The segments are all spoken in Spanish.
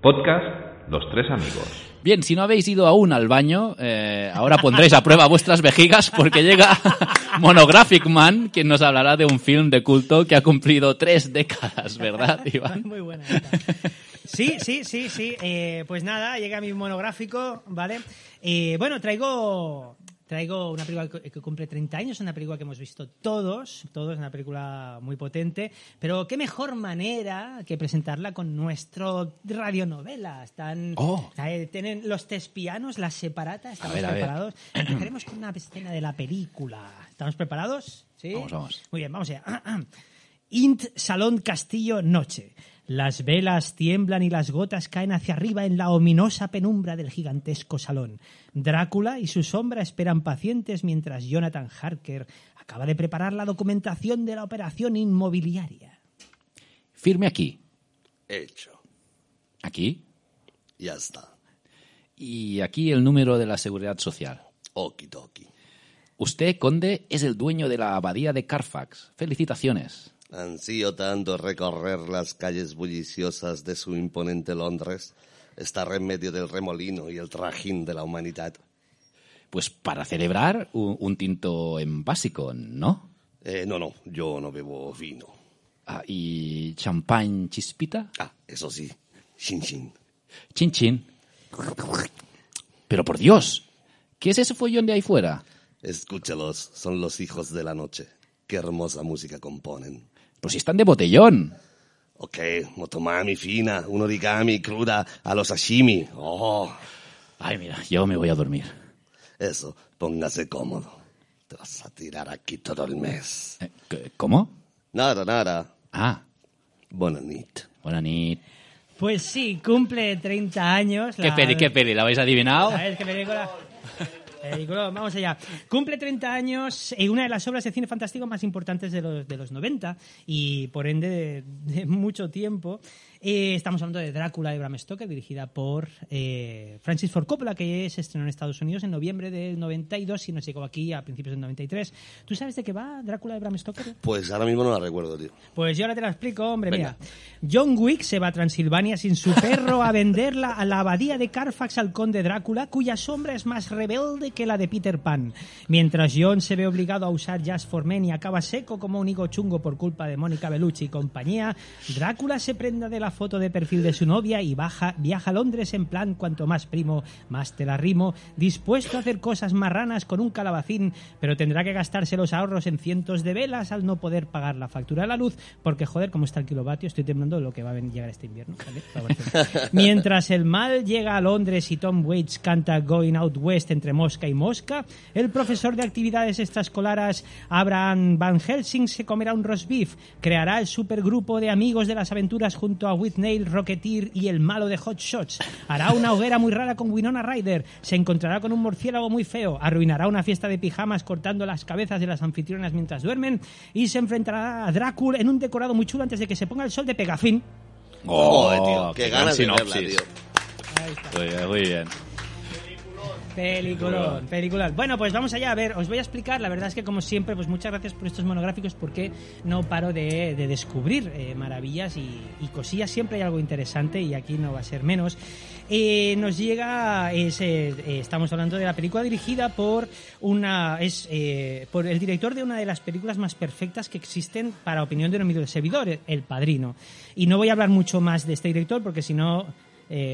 Podcast Los Tres Amigos. Bien, si no habéis ido aún al baño, eh, ahora pondréis a prueba vuestras vejigas porque llega Monographic Man, quien nos hablará de un film de culto que ha cumplido tres décadas, ¿verdad, Iván? Muy buena. Sí, sí, sí, sí. Eh, pues nada, llega mi monográfico, ¿vale? Eh, bueno, traigo traigo una película que cumple 30 años, una película que hemos visto todos, todos, una película muy potente, pero qué mejor manera que presentarla con nuestro radionovela. Están, Oh. eh, tienen los tespianos, las separatas, estamos ver. preparados. Empezaremos con una escena de la película. ¿Estamos preparados? ¿Sí? Vamos, vamos. Muy bien, vamos allá. Int Salón Castillo Noche. Las velas tiemblan y las gotas caen hacia arriba en la ominosa penumbra del gigantesco salón. Drácula y su sombra esperan pacientes mientras Jonathan Harker acaba de preparar la documentación de la operación inmobiliaria. Firme aquí, Hecho. aquí Ya está. y aquí el número de la seguridad social. Okidoki. Usted, conde, es el dueño de la abadía de Carfax. Felicitaciones. Ansío tanto recorrer las calles bulliciosas de su imponente Londres, estar en medio del remolino y el trajín de la humanidad. Pues para celebrar un, un tinto en básico, ¿no? Eh, no, no, yo no bebo vino. Ah, ¿Y champán chispita? Ah, eso sí, shin shin. Chin chin. Pero por Dios, ¿qué es ese follón de ahí fuera? Escúchalos, son los hijos de la noche. Qué hermosa música componen. Pues si están de botellón. Ok, motomami fina, un origami cruda a los sashimi. Oh, Ay, mira, yo me voy a dormir. eso, póngase cómodo. Te vas a tirar aquí todo el mes. Eh, ¿c- ¿Cómo? Nada, nada. Ah, Buena nit. buena nit. Pues sí, cumple 30 años. ¿Qué la- peli, qué peli? ¿La habéis adivinado? A ver, qué película. Vamos allá. Cumple 30 años y una de las obras de cine fantástico más importantes de los, de los 90 y por ende de, de mucho tiempo. Eh, estamos hablando de Drácula de Bram Stoker, dirigida por eh, Francis Ford Coppola, que se estrenó en Estados Unidos en noviembre del 92 y nos llegó aquí a principios del 93. ¿Tú sabes de qué va Drácula de Bram Stoker? Pues ahora mismo no la recuerdo, tío. Pues yo ahora te la explico, hombre, Venga. mira. John Wick se va a Transilvania sin su perro a venderla a la abadía de Carfax al conde Drácula, cuya sombra es más rebelde que la de Peter Pan. Mientras John se ve obligado a usar Jazz for Men y acaba seco como un higo chungo por culpa de Mónica Bellucci y compañía, Drácula se prenda de la foto de perfil de su novia y baja, viaja a Londres en plan cuanto más primo, más te la rimo, dispuesto a hacer cosas marranas con un calabacín, pero tendrá que gastarse los ahorros en cientos de velas al no poder pagar la factura de la luz, porque joder, como está el kilovatio, estoy temblando de lo que va a llegar este invierno. Mientras el mal llega a Londres y Tom Waits canta Going Out West entre mosca y mosca, el profesor de actividades extraescolares Abraham Van Helsing se comerá un roast beef, creará el supergrupo de amigos de las aventuras junto a Whitney, Rocketeer y el malo de Hot Shots, hará una hoguera muy rara con Winona Ryder, se encontrará con un murciélago muy feo, arruinará una fiesta de pijamas cortando las cabezas de las anfitrionas mientras duermen y se enfrentará a Drácula en un decorado muy chulo antes de que se ponga el sol de Pegafín. Joder, tío, qué, ganas de verla, tío. Muy bien, muy bien. Peliculón, peliculón. Bueno, pues vamos allá. A ver, os voy a explicar. La verdad es que, como siempre, pues muchas gracias por estos monográficos porque no paro de, de descubrir eh, maravillas y, y cosillas. Siempre hay algo interesante y aquí no va a ser menos. Eh, nos llega, es, eh, estamos hablando de la película dirigida por una, es por el director de una de las películas más perfectas que existen para opinión de un servidor, El Padrino. Y no voy a hablar mucho más de este director porque si no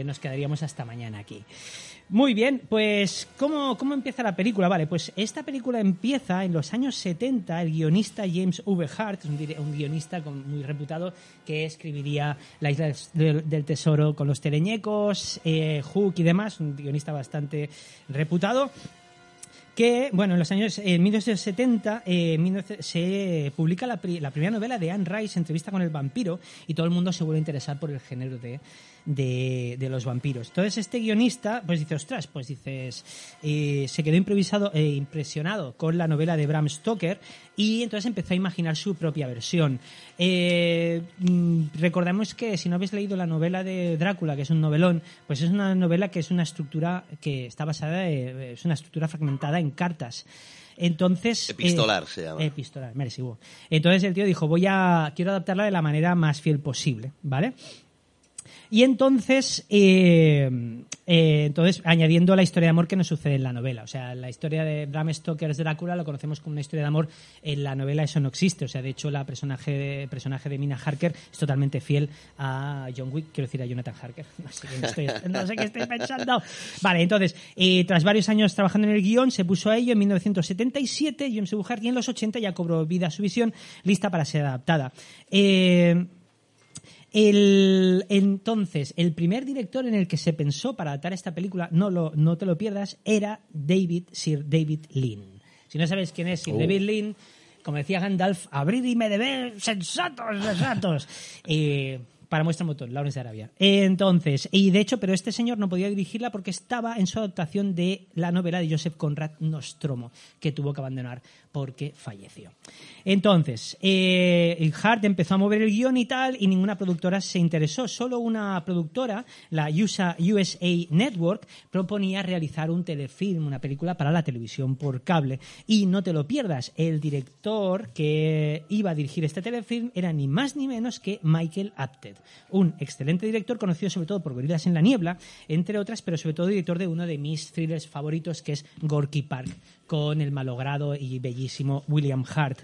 nos quedaríamos hasta mañana aquí. Muy bien, pues ¿cómo, ¿cómo empieza la película? Vale, pues esta película empieza en los años 70, el guionista James V. Hart, un, guionista muy reputado que escribiría La isla del, tesoro con los teleñecos, eh, Hook y demás, un guionista bastante reputado que, bueno, en los años eh, 1970 eh, 19 se publica la primera novela de Anne Rice, Entrevista con el vampiro, y todo el mundo se vuelve a interesar por el género de, de, de los vampiros. Entonces este guionista, pues dice, ostras, pues dices, eh, se quedó improvisado, eh, impresionado con la novela de Bram Stoker y entonces empezó a imaginar su propia versión. Eh, mm, recordemos que si no habéis leído la novela de Drácula, que es un novelón, pues es una novela que es una estructura que está basada, eh, es una estructura fragmentada en cartas. Entonces. Epistolar eh, se llama. Epistolar. Entonces el tío dijo, voy a. quiero adaptarla de la manera más fiel posible, ¿vale? Y entonces, eh, eh, entonces, añadiendo la historia de amor que nos sucede en la novela. O sea, la historia de Bram Stoker's Drácula lo conocemos como una historia de amor. En la novela eso no existe. O sea, de hecho, la personaje de, personaje de Mina Harker es totalmente fiel a John Wick, quiero decir a Jonathan Harker. No sé qué, estoy, no sé qué pensando. Vale, entonces, eh, tras varios años trabajando en el guion, se puso a ello en 1977. James Buhart y en los 80 ya cobró vida su visión, lista para ser adaptada. Eh, el, entonces, el primer director en el que se pensó para adaptar esta película, no, lo, no te lo pierdas, era David, Sir David Lean. Si no sabes quién es Sir Oh. David Lean, como decía Gandalf, abrir y me debe sensatos, sensatos. Eh, para muestra un botón, Lawrence de Arabia. Entonces, y de hecho, pero este señor no podía dirigirla porque estaba en su adaptación de la novela de Joseph Conrad Nostromo, que tuvo que abandonar porque falleció. Entonces, eh, Hart empezó a mover el guion y tal, y ninguna productora se interesó. Solo una productora, la USA, USA Network, proponía realizar un telefilm, una película para la televisión por cable. Y no te lo pierdas, el director que iba a dirigir este telefilm era ni más ni menos que Michael Apted, un excelente director conocido sobre todo por Gorilas en la Niebla, entre otras, pero sobre todo director de uno de mis thrillers favoritos, que es Gorky Park, con el malogrado y bellísimo William Hart.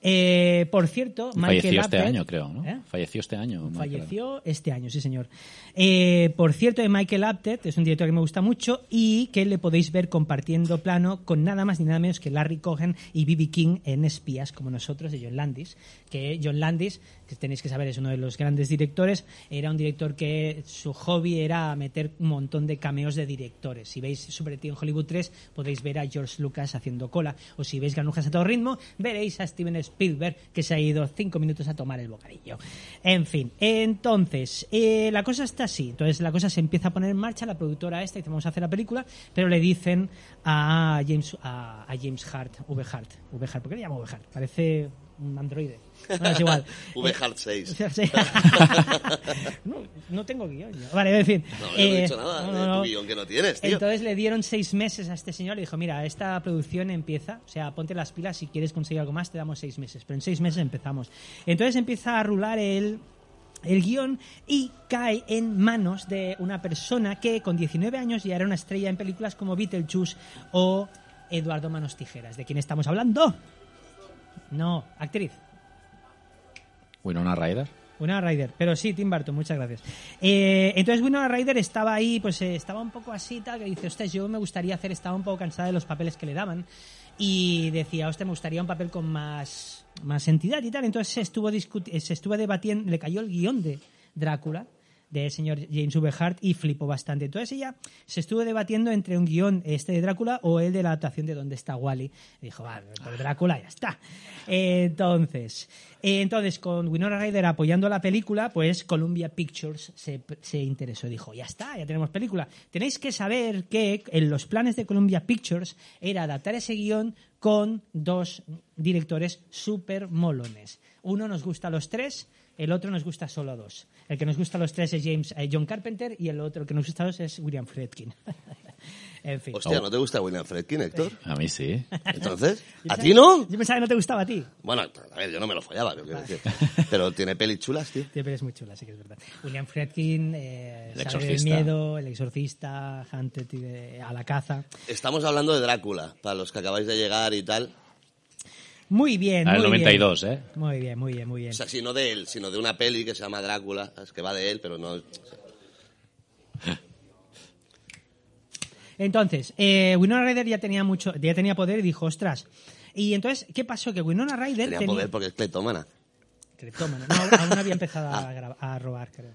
Eh, por cierto, Michael Falleció este año, creo, ¿no? ¿Eh? Falleció este año. Michael. Falleció este año, sí señor. Eh, por cierto, Michael Apted es un director que me gusta mucho y que le podéis ver compartiendo plano con nada más ni nada menos que Larry Cohen y B.B. King en Espías, como nosotros, de John Landis. Que John Landis, que tenéis que saber, es uno de los grandes directores, era un director que su hobby era meter un montón de cameos de directores. Si veis Super en Hollywood 3, podéis ver a George Lucas haciendo cola. O si veis Granujas a todo ritmo, veréis a Steven Spielberg que se ha ido cinco minutos a tomar el bocadillo. En fin, entonces, eh, la cosa está así. Entonces, la cosa se empieza a poner en marcha. La productora esta dice, vamos a hacer la película, pero le dicen a James, a, James Hart, V. Hart, V. Hart, ¿por qué le llamo V. Hart? Parece un androide. No, es igual. V. Eh, Hart 6. o sea, sí. no, no tengo guion. yo. Vale, en fin. No, yo no he Eh, dicho nada no, de no, tu guion que no tienes, tío. Entonces le dieron seis meses a este señor y dijo, mira, esta producción empieza, o sea, ponte las pilas, si quieres conseguir algo más te damos seis meses, pero en seis meses empezamos. Entonces empieza a rular el, el guion y cae en manos de una persona que con 19 años ya era una estrella en películas como Beetlejuice o Eduardo Manos Tijeras. ¿De quién estamos hablando? No, actriz. Winona Ryder. Winona Ryder, pero sí, Tim Burton, muchas gracias. Eh, entonces Winona Ryder estaba ahí, pues eh, estaba un poco así, tal, que dice, ostras, yo me gustaría hacer, estaba un poco cansada de los papeles que le daban y decía, ostras, me gustaría un papel con más, más entidad y tal. Entonces se estuvo, discuti- se estuvo debatiendo, le cayó el guion de Drácula del señor James V. Y flipó bastante. Entonces ella se estuvo debatiendo entre un guion este de Drácula o el de la adaptación de Dónde está Wally. Dijo, va, por Drácula ya está. Entonces, entonces con Winona Ryder apoyando la película, pues Columbia Pictures se, se interesó. Dijo, ya está, ya tenemos película. Tenéis que saber que en los planes de Columbia Pictures era adaptar ese guion con dos directores súper molones. Uno nos gusta a los tres, el otro nos gusta solo a dos. El que nos gusta a los tres es James eh, John Carpenter y el otro que nos gusta a dos es William Friedkin. en fin. Hostia, ¿no te gusta William Friedkin, Héctor? A mí sí. Entonces, ¿a ti no? Yo pensaba que no te gustaba a ti. Bueno, a ver, yo no me lo follaba, yo quiero decir. Pero tiene pelis chulas, tío. Siempre es muy chula, sí que es verdad. William Friedkin, eh, El Sabe del exorcista. miedo, El exorcista, Hunted y de- a la caza. Estamos hablando de Drácula, para los que acabáis de llegar y tal. Muy bien, Ah, el muy 92, bien. ¿eh? Muy bien, muy bien, muy bien. O sea, si no de él, sino de una peli que se llama Drácula, es que va de él, pero no... Entonces, eh, Winona Ryder ya tenía mucho, ya tenía poder y dijo, ostras. Y entonces, ¿qué pasó? Que Winona Ryder Tenía tenía... poder porque es cleptómana. Criptómano. No, aún- había empezado a, a robar, creo.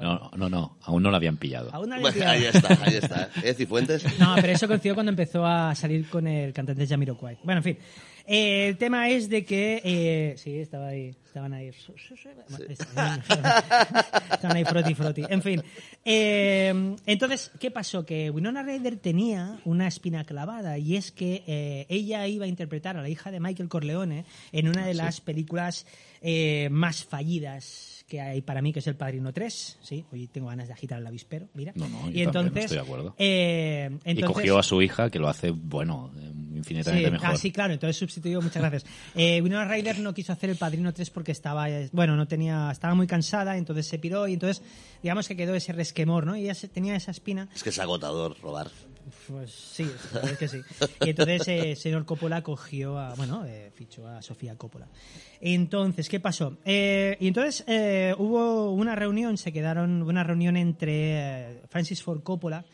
No, no, no. Aún no lo habían pillado. Aún no había Bueno, ahí pillado. está, ahí está. ¿Eh, Cifuentes? No, pero eso coincidió cuando empezó a salir con el cantante Jamiroquai. Bueno, en fin. Eh, el tema es de que... eh, sí, estaba ahí, estaban ahí... Estaban ahí froti froti. En fin. Eh, entonces, ¿qué pasó? Que Winona Ryder tenía una espina clavada y es que ella iba a interpretar a la hija de Michael Corleone en una de las películas más fallidas que hay para mí, que es El Padrino 3. Sí, hoy tengo ganas de agitar el avispero, mira. No, no, y entonces, estoy de acuerdo. eh, Y cogió a su hija, que lo hace, bueno, eh, infinitamente Sí, mejor. ah, sí, claro, entonces sustituyó, muchas gracias. Eh, Winona Ryder no quiso hacer El Padrino 3 porque estaba, eh, bueno, no tenía, estaba muy cansada, entonces se piró y entonces, digamos que quedó ese resquemor, ¿no? Y ella se- tenía esa espina Es que es agotador robar. Pues sí, es que sí. Y entonces eh, señor Coppola cogió a, bueno, eh, fichó a Sofía Coppola. Entonces, ¿qué pasó? Eh, y entonces eh, hubo una reunión, se quedaron, una reunión entre Francis Ford Coppola,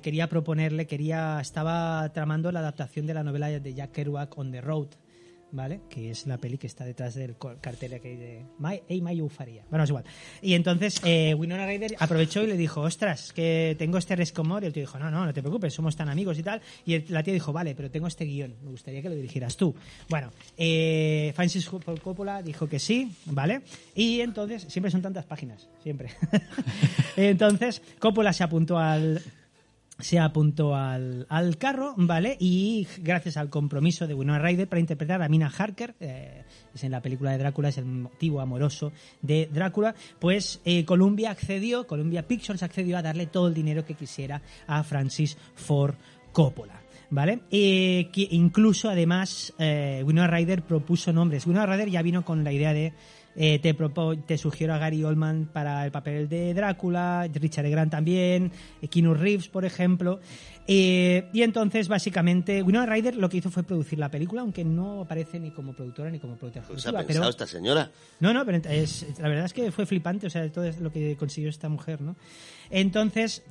quería proponerle, quería, estaba tramando la adaptación de la novela de Jack Kerouac On the Road. ¿Vale? Que es la peli que está detrás del cartel que hay de My, hey, My Eufaria. Bueno, es igual. Y entonces eh, Winona Ryder aprovechó y le dijo, ostras, que tengo este rescomor. Y el tío dijo, no, no, no te preocupes, somos tan amigos y tal. Y la tía dijo, vale, pero tengo este guion, me gustaría que lo dirigieras tú. Bueno, eh, Francis Coppola dijo que sí, ¿vale? Y entonces, siempre son tantas páginas, siempre. entonces, Coppola se apuntó al, se apuntó al, al carro, ¿vale? Y gracias al compromiso de Winona Ryder para interpretar a Mina Harker, eh, es en la película de Drácula, es el motivo amoroso de Drácula, pues eh, Columbia accedió, Columbia Pictures accedió a darle todo el dinero que quisiera a Francis Ford Coppola. ¿Vale? Eh, que incluso, además, Winona Ryder propuso nombres. Winona Ryder ya vino con la idea de eh, te, te sugiero a Gary Oldman para el papel de Drácula, Richard E. Grant también, eh, Keanu Reeves, por ejemplo. Eh, y entonces, básicamente, Winona Ryder lo que hizo fue producir la película, aunque no aparece ni como productora ni como productora Pues ha pensado pero- esta señora. no, no, pero es, la verdad es que fue flipante, o sea, todo es lo que consiguió esta mujer, ¿no? Entonces,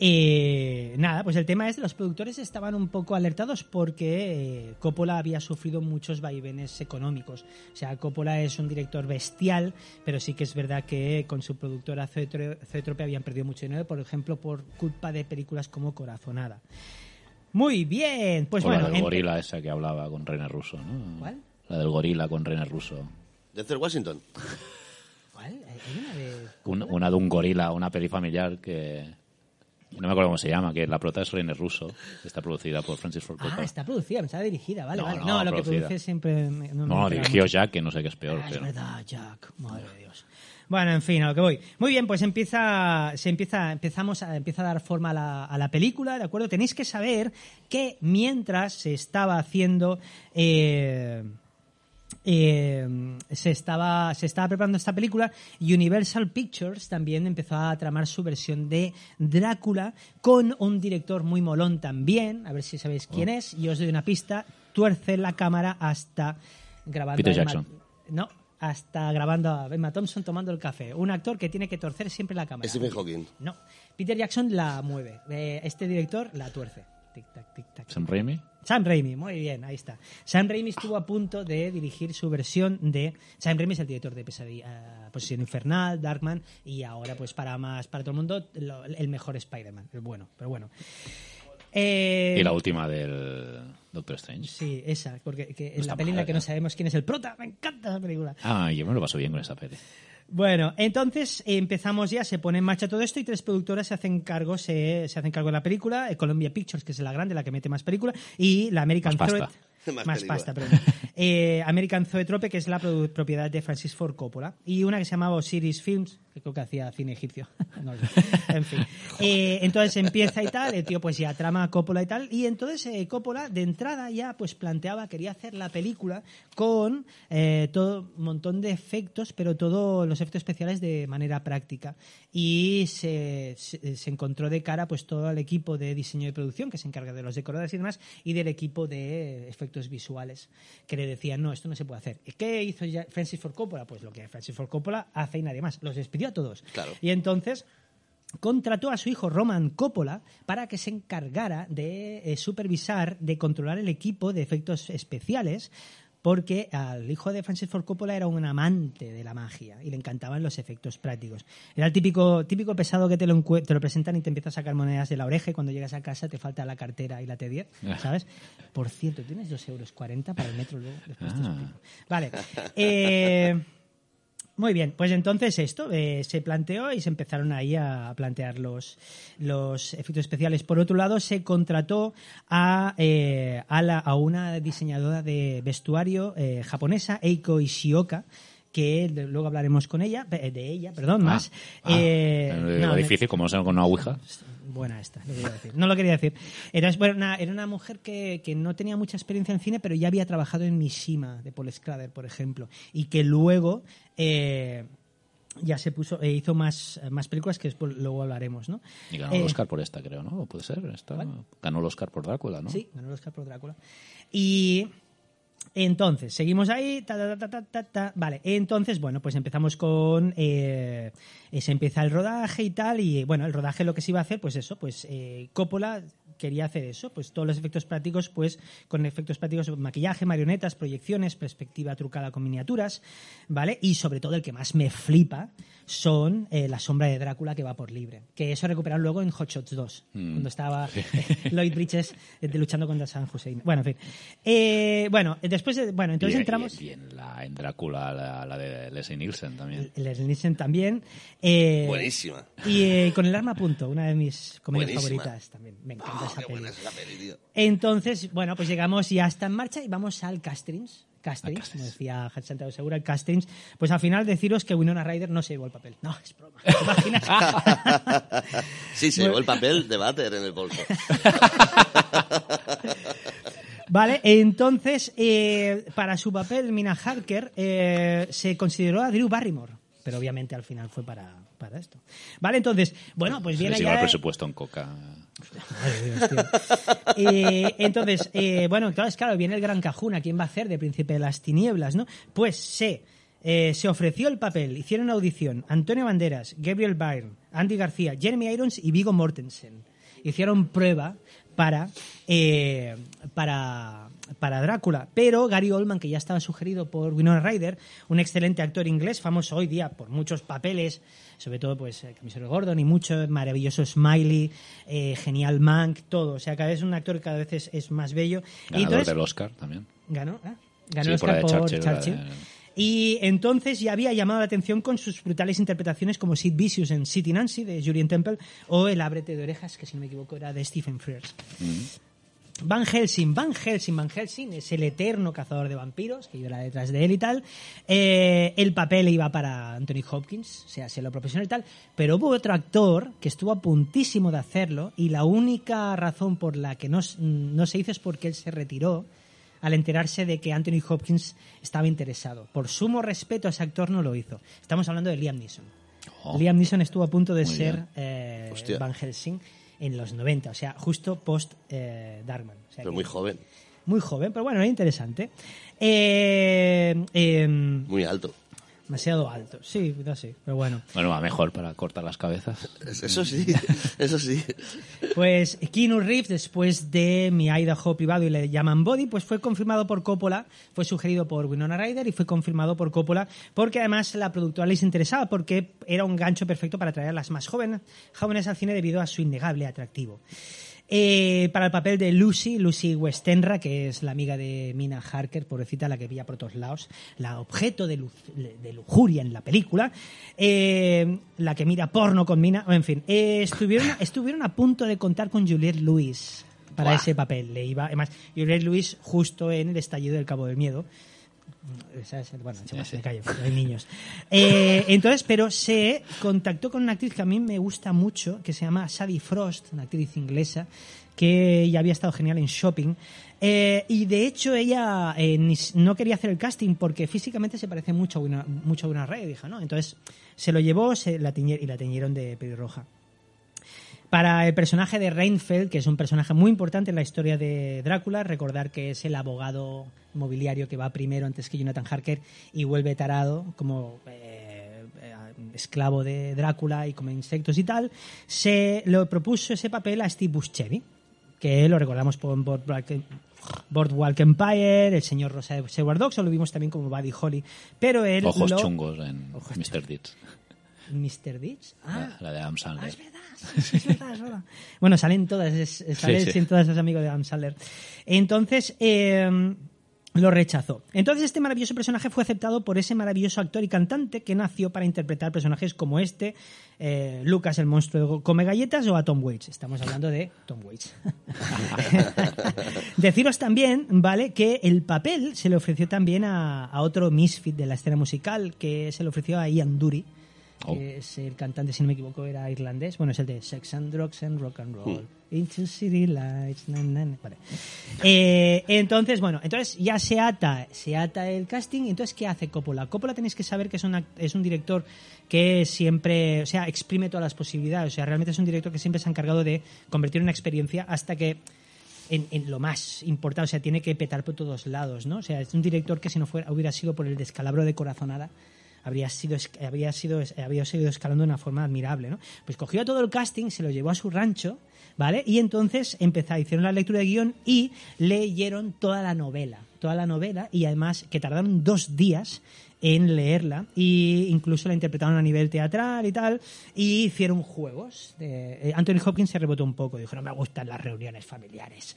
eh, nada, pues el tema es que los productores estaban un poco alertados porque eh, Coppola había sufrido muchos vaivenes económicos. O sea, Coppola es un director bestial, pero sí que es verdad que con su productora Zoetro- Zoetrope habían perdido mucho dinero, por ejemplo, por culpa de películas como Corazonada. Muy bien, pues o bueno. la del gorila esa que hablaba con René Russo, ¿no? ¿Cuál? La del gorila con René Russo. Denzel Washington. ¿Cuál? Hay una de... Un- una de un gorila, una peli familiar que... No me acuerdo cómo se llama, que la prota es René Russo, que está producida por Francis Ford Coppola. Ah, está producida, pensaba dirigida, vale, No, vale. no, No, lo que produce siempre... No, dirigió mucho. Jack, que no sé qué es peor. Ah, es pero... verdad, Jack, madre de Dios. Bueno, en fin, a lo que voy. Muy bien, pues empieza, se empieza, empezamos a, empieza a dar forma a la, a la película, ¿de acuerdo? Tenéis que saber que mientras se estaba haciendo, eh, eh, se estaba se estaba preparando esta película Universal Pictures también empezó a tramar su versión de Drácula con un director muy molón también a ver si sabéis Oh. quién es y os doy una pista tuerce la cámara hasta grabando Peter a Emma- Jackson. no hasta grabando a Emma Thompson tomando el café un actor que tiene que torcer siempre la cámara Stephen Hawking. no Peter Jackson la mueve Eh, este director la tuerce tic tac tic tac Sam Raimi. Sam Raimi, muy bien, ahí está. Sam Raimi estuvo a punto de dirigir su versión de. Sam Raimi es el director de Pesadilla, eh, Posesión Infernal, Darkman y ahora, pues para más, para todo el mundo, lo- el mejor Spider-Man. El bueno, pero bueno. Eh, Y la última del Doctor Strange. Sí, esa, porque que es está la peli en la mal, que no ¿eh? sabemos quién es el prota. Me encanta esa película. Ah, yo me lo paso bien con esa peli. Bueno, entonces eh, empezamos ya, se pone en marcha todo esto y tres productoras se hacen cargo, se, se hacen cargo de la película, eh, Columbia Pictures, que es la grande, la que mete más película, y la American pasta. Más pasta, perdón. Eh, American Zoetrope, que es la propiedad de Francis Ford Coppola, y una que se llamaba Osiris Films, creo que hacía cine egipcio. No lo sé. en fin. Eh, entonces empieza y tal, el tío pues ya trama a Coppola y tal, y entonces eh, Coppola de entrada ya pues planteaba, quería hacer la película con eh, todo un montón de efectos, pero todos los efectos especiales de manera práctica. Y se, se, se encontró de cara pues todo el equipo de diseño de producción, que se encarga de los decoradores y demás, y del equipo de efectos visuales, que le decían, no, esto no se puede hacer. ¿Y ¿Qué hizo ya Francis Ford Coppola? Pues lo que Francis Ford Coppola hace y nadie más. Los despidió a todos. Claro. Y entonces contrató a su hijo Roman Coppola para que se encargara de eh, supervisar, de controlar el equipo de efectos especiales, porque al hijo de Francis Ford Coppola era un amante de la magia y le encantaban los efectos prácticos. Era el típico, típico pesado que te lo, te lo presentan y te empieza a sacar monedas de la oreja y cuando llegas a casa te falta la cartera y la T10, ¿sabes? Por cierto, ¿tienes 2,40 euros para el metro luego? Después te Ah. explico. Vale. Eh, muy bien, pues entonces esto eh, se planteó y se empezaron ahí a plantear los, los efectos especiales. Por otro lado, se contrató a, eh, a, la- a una diseñadora de vestuario eh, japonesa, Eiko Ishioka, que luego hablaremos con ella, eh, de ella, perdón, Ah, más. ah, Eh, eh, no, me- difícil, como no con una ouija. Buena esta, lo quería decir. No lo quería decir. Era, bueno, una, era una mujer que, que no tenía mucha experiencia en cine, pero ya había trabajado en Mishima, de Paul Schrader, por ejemplo. Y que luego eh, ya se puso, eh, hizo más, más películas que después luego hablaremos, ¿no? Y ganó Eh, el Oscar por esta, creo, ¿no? ¿O puede ser? Esta, ganó el Oscar por Drácula, ¿no? Sí, ganó el Oscar por Drácula. Y entonces, seguimos ahí. Vale, entonces, bueno, pues empezamos con. eh, se empieza el rodaje y tal. Y bueno, el rodaje lo que se iba a hacer, pues eso, pues eh, Coppola quería hacer eso, pues todos los efectos prácticos, pues con efectos prácticos, maquillaje, marionetas, proyecciones, perspectiva trucada con miniaturas, ¿vale? Y sobre todo el que más me flipa son eh, la sombra de Drácula que va por libre, que eso recuperaron luego en Hot Shots 2, cuando estaba Lloyd Bridges eh, luchando contra San Hussein. Bueno, en fin. Eh, bueno, después de, bueno, entonces Y- entramos Y, en, la, en Drácula, la, la de Leslie Nielsen también. Les Nielsen también. eh, Buenísima. Y eh, con el arma a punto, una de mis comedias Buenísima. favoritas también. Me encanta esa qué peli. buena es esa peli, tío. Entonces, bueno, pues llegamos ya está en marcha y vamos al castings. Castings, como decía Santiago Segura, el castings. Pues al final deciros que Winona Ryder no se llevó el papel. No, es broma. ¿Te imaginas? Sí, se llevó el papel de váter en el bolso. Vale, entonces, eh, para su papel, Mina Harker eh, se consideró a Drew Barrymore. Pero obviamente al final fue para, para esto. Vale, entonces, bueno, pues viene lleva el ya... presupuesto en coca. Eh, entonces, eh, bueno, claro, es claro, viene el gran Cajuna, ¿quién va a hacer de Príncipe de las Tinieblas, no? Pues se, eh, se ofreció el papel, hicieron una audición, Antonio Banderas, Gabriel Byrne, Andy García, Jeremy Irons y Vigo Mortensen. Hicieron prueba para, eh, para, para Drácula, pero Gary Oldman, que ya estaba sugerido por Winona Ryder, un excelente actor inglés, famoso hoy día por muchos papeles, sobre todo pues eh, Camisero Gordon y mucho, maravilloso Smiley, eh, genial Mank, todo. O sea, cada vez es un actor que cada vez es, es más bello. Y Ganador entonces- del Oscar también. ganó, ¿eh? ganó Sí, el Oscar por Churchill, Churchill. la de- Y entonces ya había llamado la atención con sus brutales interpretaciones como Sid Vicious en City Nancy de Julian Temple o El Ábrete de Orejas, que si no me equivoco era de Stephen Frears. Van Helsing, Van Helsing, Van Helsing es el eterno cazador de vampiros que iba detrás de él y tal. Eh, el papel iba para Anthony Hopkins, o sea, se lo profesional y tal. Pero hubo otro actor que estuvo a puntísimo de hacerlo y la única razón por la que no, no se hizo es porque él se retiró al enterarse de que Anthony Hopkins estaba interesado. Por sumo respeto a ese actor no lo hizo. Estamos hablando de Liam Neeson. Oh. Liam Neeson estuvo a punto de ser eh. Van Helsing en los 90, o sea, justo post eh, Darkman. O sea Pero que- muy joven, muy joven, pero bueno, era interesante. Eh, em, muy alto. Demasiado alto, sí, no sé, pero bueno. Bueno, va mejor para cortar las cabezas. Es- Eso sí, eso sí. Pues Keanu Reeves, después de Mi Idaho privado y le llaman Body, pues fue confirmado por Coppola, fue sugerido por Winona Ryder y fue confirmado por Coppola, porque además la productora les interesaba, porque era un gancho perfecto para atraer a las más jóvenes, jóvenes al cine debido a su innegable atractivo. Eh, para el papel de Lucy, Lucy Westenra, que es la amiga de Mina Harker, pobrecita, la que pilla por todos lados, la objeto de, lu- de lujuria en la película, eh, la que mira porno con Mina, en fin, eh, estuvieron, estuvieron a punto de contar con Juliette Lewis para ese papel. Le iba, además, Juliette Lewis justo en el estallido del Cabo del Miedo. Bueno, chaval, Sí, sí. me callo, hay niños. Eh, entonces, pero se contactó con una actriz que a mí me gusta mucho, que se llama Sadie Frost, una actriz inglesa, que ya había estado genial en Shopping. Eh, y de hecho ella eh, ni no quería hacer el casting porque físicamente se parece mucho a una, mucho a una Ray, dijo, ¿no? Entonces se lo llevó se la tiñe- y la teñieron de pelirroja. Para el personaje de Reinfeld, que es un personaje muy importante en la historia de Drácula, recordar que es el abogado inmobiliario que va primero antes que Jonathan Harker y vuelve tarado como eh, eh, esclavo de Drácula y come insectos y tal, se lo propuso ese papel a Steve Buscemi, que lo recordamos por Boardwalk, Empire, el señor Rosa de Seward Dogs, o lo vimos también como Buddy Holly, pero él Ojos lo... chungos en Mr. Deeds. Mr. Ditch. Ah, La, la de Adam Sandler. es verdad, es verdad, es verdad. Bueno, salen todas, es- sale Sí, sí. en todas es amigo de Adam Sandler. Entonces, eh, lo rechazó. Entonces este maravilloso personaje fue aceptado por ese maravilloso actor y cantante que nació para interpretar personajes como este, eh, Lucas el monstruo come galletas o a Tom Waits. Estamos hablando de Tom Waits. Deciros también, ¿vale? Que el papel se le ofreció también a, a otro misfit de la escena musical, que se le ofreció a Ian Dury, Oh. que es el cantante, si no me equivoco, era irlandés. Bueno, es el de Sex and Drugs and Rock and Roll. Into City Lights. na, na, na. Vale. Eh, entonces, bueno, entonces ya se ata, se ata el casting. Entonces, ¿qué hace Coppola? Coppola tenéis que saber que es, una, es un director que siempre, o sea, exprime todas las posibilidades. O sea, realmente es un director que siempre se ha encargado de convertir una experiencia hasta que en, en lo más importante, o sea, tiene que petar por todos lados, ¿no? O sea, es un director que si no fuera, hubiera sido por el descalabro de corazonada, habría sido, habría sido, habría sido escalando de una forma admirable, ¿no? Pues cogió a todo el casting, se lo llevó a su rancho, ¿vale? Y entonces empezó, hicieron la lectura de guion y leyeron toda la novela, toda la novela, y además que tardaron dos días en leerla. E incluso la interpretaron a nivel teatral y tal. Y hicieron juegos eh, Anthony Hopkins se rebotó un poco dijo no me gustan las reuniones familiares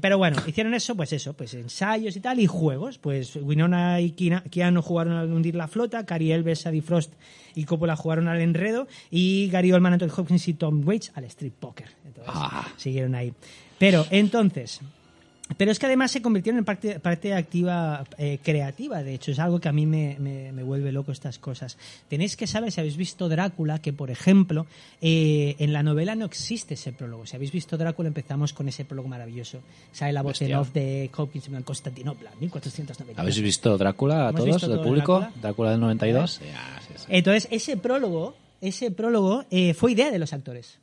pero bueno hicieron eso pues eso pues ensayos y tal y juegos. Pues Winona y Keanu jugaron al hundir la flota Cary Elves Sadie Frost y Coppola jugaron al enredo y Gary Oldman Anthony Hopkins y Tom Waits al street poker. Entonces Ah. siguieron ahí. Pero entonces pero es que además se convirtieron en parte, parte activa eh, creativa, de hecho, es algo que a mí me, me- me vuelve loco estas cosas. Tenéis que saber, si habéis visto Drácula, que por ejemplo, eh, en la novela no existe ese prólogo. Si habéis visto Drácula, empezamos con ese prólogo maravilloso. Sale la voz en off de Hopkins en Constantinopla, 1490. ¿Habéis visto Drácula a ¿Hemos todos, del público? Drácula? Drácula del 92. Ya, sí, sí. Entonces, ese prólogo, ese prólogo eh, fue idea de los actores.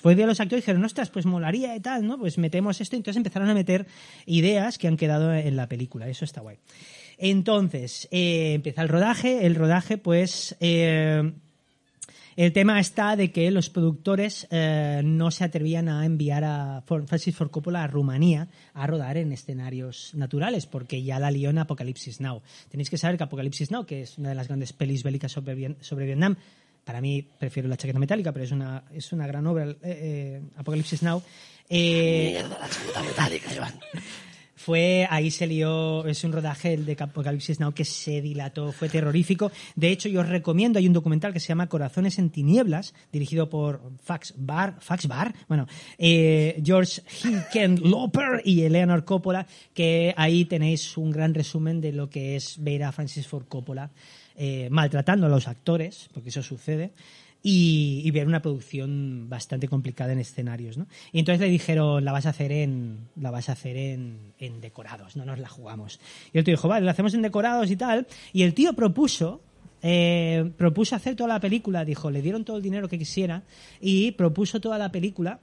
Fue idea de los actores y dijeron, ostras, pues molaría y tal, ¿no? Pues metemos esto. Entonces empezaron a meter ideas que han quedado en la película. Eso está guay. Entonces, eh, empieza el rodaje. El rodaje, pues... eh, el tema está de que los productores eh, no se atrevían a enviar a Francis Ford Coppola a Rumanía a rodar en escenarios naturales, porque ya la lió en Apocalipsis Now. Tenéis que saber que Apocalipsis Now, que es una de las grandes pelis bélicas sobre, sobre Vietnam, para mí prefiero la chaqueta metálica, pero es una, es una gran obra, eh, eh, Apocalipsis Now. eh, fue ahí se lió es un rodaje el de Apocalipsis Now que se dilató fue terrorífico. De hecho yo os recomiendo hay un documental que se llama Corazones en tinieblas dirigido por Fax Bar Fax Bar bueno eh, George Loper y Eleanor Coppola que ahí tenéis un gran resumen de lo que es ver a Francis Ford Coppola eh, maltratando a los actores porque eso sucede y, ver una producción bastante complicada en escenarios, ¿no? Y entonces le dijeron, la vas a hacer en, la vas a hacer en, en decorados, no nos la jugamos. Y el tío dijo, vale, la hacemos en decorados y tal. Y el tío propuso, eh, propuso hacer toda la película, dijo, le dieron todo el dinero que quisiera y propuso toda la película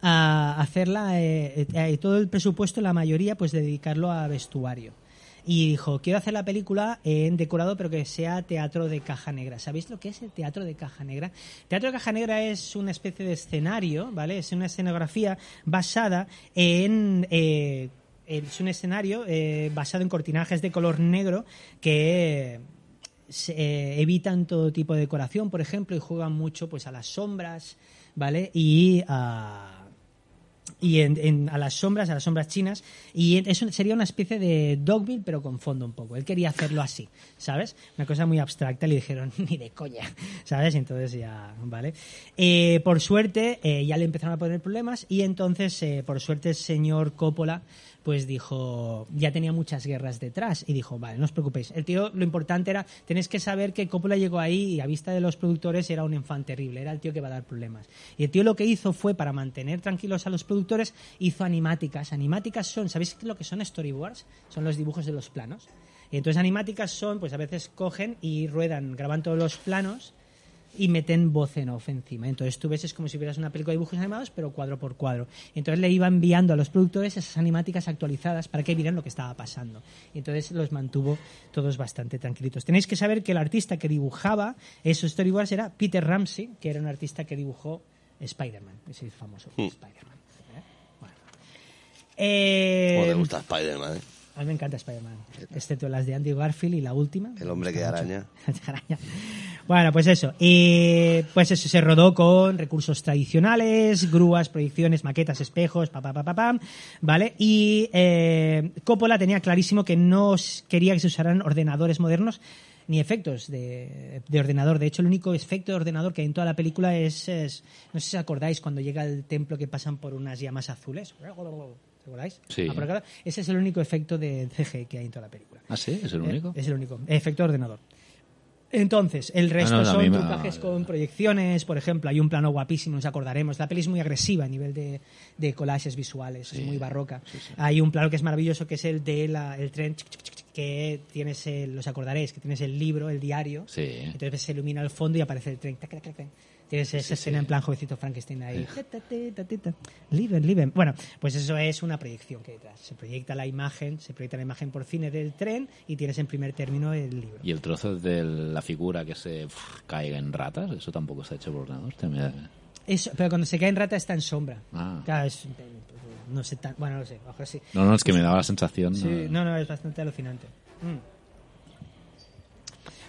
a hacerla, eh, eh, todo el presupuesto, la mayoría, pues dedicarlo a vestuario. Y dijo, quiero hacer la película en decorado, pero que sea teatro de caja negra. ¿Sabéis lo que es el teatro de caja negra? Teatro de caja negra es una especie de escenario, ¿vale? Es una escenografía basada en... eh, es un escenario eh, basado en cortinajes de color negro que eh, evitan todo tipo de decoración, por ejemplo, y juegan mucho pues a las sombras, ¿vale? Y a y en, a las sombras, a las sombras chinas, y eso sería una especie de Dogville, pero con fondo un poco. Él quería hacerlo así, ¿sabes? Una cosa muy abstracta, le dijeron, ni de coña, ¿sabes? Y entonces ya, ¿vale? Eh, por suerte, eh, ya le empezaron a poner problemas, y entonces, eh, por suerte, el señor Coppola, pues dijo, ya tenía muchas guerras detrás, y dijo, vale, no os preocupéis. El tío, lo importante era, tenéis que saber que Coppola llegó ahí y a vista de los productores era un enfant terrible, era el tío que va a dar problemas. Y el tío lo que hizo fue, para mantener tranquilos a los productores, hizo animáticas. Animáticas son, ¿sabéis lo que son storyboards? Son los dibujos de los planos. Y entonces animáticas son, pues a veces cogen y ruedan, graban todos los planos y meten voz en off encima. Entonces tú ves es como si vieras una película de dibujos animados, pero cuadro por cuadro. Entonces le iba enviando a los productores esas animáticas actualizadas para que vieran lo que estaba pasando. Y entonces los mantuvo todos bastante tranquilitos. Tenéis que saber que el artista que dibujaba esos storyboards era Peter Ramsey, que era un artista que dibujó Spider-Man, ese famoso Spider-Man. ¿eh? Bueno. Eh, ¿Cómo te gusta Spider-Man? eh? a mí me encanta Spider-Man, excepto las de Andy Garfield y la última. El hombre que araña. Araña. Bueno, pues eso. Y pues eso se rodó con recursos tradicionales, grúas, proyecciones, maquetas, espejos, pa pa pa pa, pam, ¿vale? Y eh, Coppola tenía clarísimo que no quería que se usaran ordenadores modernos ni efectos de, de ordenador. De hecho, el único efecto de ordenador que hay en toda la película es, es- no sé si os acordáis, cuando llega al templo que pasan por unas llamas azules. ¿Os acordáis? Sí. Ah. Ese es el único efecto de CG que hay en toda la película. ¿Ah, sí? ¿Es el único? Eh, Es el único. Efecto de ordenador. Entonces, el resto Ah, no, a son trucajes con proyecciones, por ejemplo, hay un plano guapísimo, nos acordaremos. La peli es muy agresiva a nivel de, de collages visuales, es muy barroca. Hay un plano que es maravilloso, que es el de la- el tren, que tienes, el, los acordaréis, que tienes el libro, el diario, entonces se ilumina el fondo y aparece el tren. Tienes esa escena en plan jovencito Frankenstein ahí. Liven, liven. Bueno, pues eso es una proyección que hay detrás. Se proyecta la imagen, se proyecta la imagen por cine del tren y tienes en primer término el libro. ¿Y el trozo de la figura que se uf, caiga en ratas? ¿Eso tampoco está hecho por ordenador? Hostia, mira. Eso, pero cuando se cae en rata está en sombra. Ah. Claro, es- no sé tan, bueno, no sé, mejor sí. No, no, es que me daba la sensación... Sí, no- no, no, es bastante alucinante. Mm.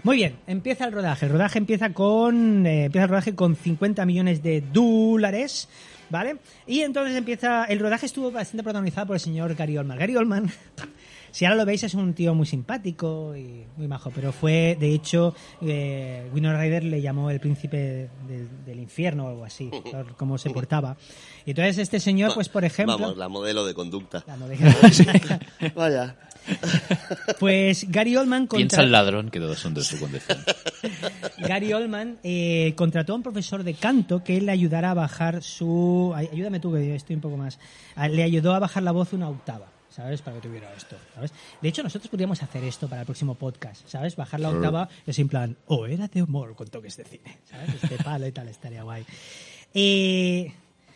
Muy bien, empieza el rodaje. El rodaje empieza con eh, empieza el rodaje con 50 millones de dólares, ¿vale? Y entonces empieza el rodaje estuvo bastante protagonizado por el señor Gary Oldman. Gary Oldman Si ahora lo veis es un tío muy simpático y muy majo, pero fue, de hecho, eh, Winona Ryder le llamó el príncipe del, del infierno o algo así, por cómo se portaba. Y entonces este señor, pues por ejemplo... Vamos, la modelo de conducta. La modelo- Vaya. Pues Gary Oldman Piensa contra- el ladrón que todos son de su condición. Gary Oldman eh, contrató a un profesor de canto que le ayudara a bajar su... ay, Ayúdame tú, que estoy un poco más... Ah, Le ayudó a bajar la voz una octava. ¿Sabes? Para que tuviera esto. ¿sabes? De hecho, nosotros podríamos hacer esto para el próximo podcast. ¿Sabes? Bajar la octava es en plan, o era de humor con toques de cine. ¿Sabes? Este palo y tal, estaría guay. Eh,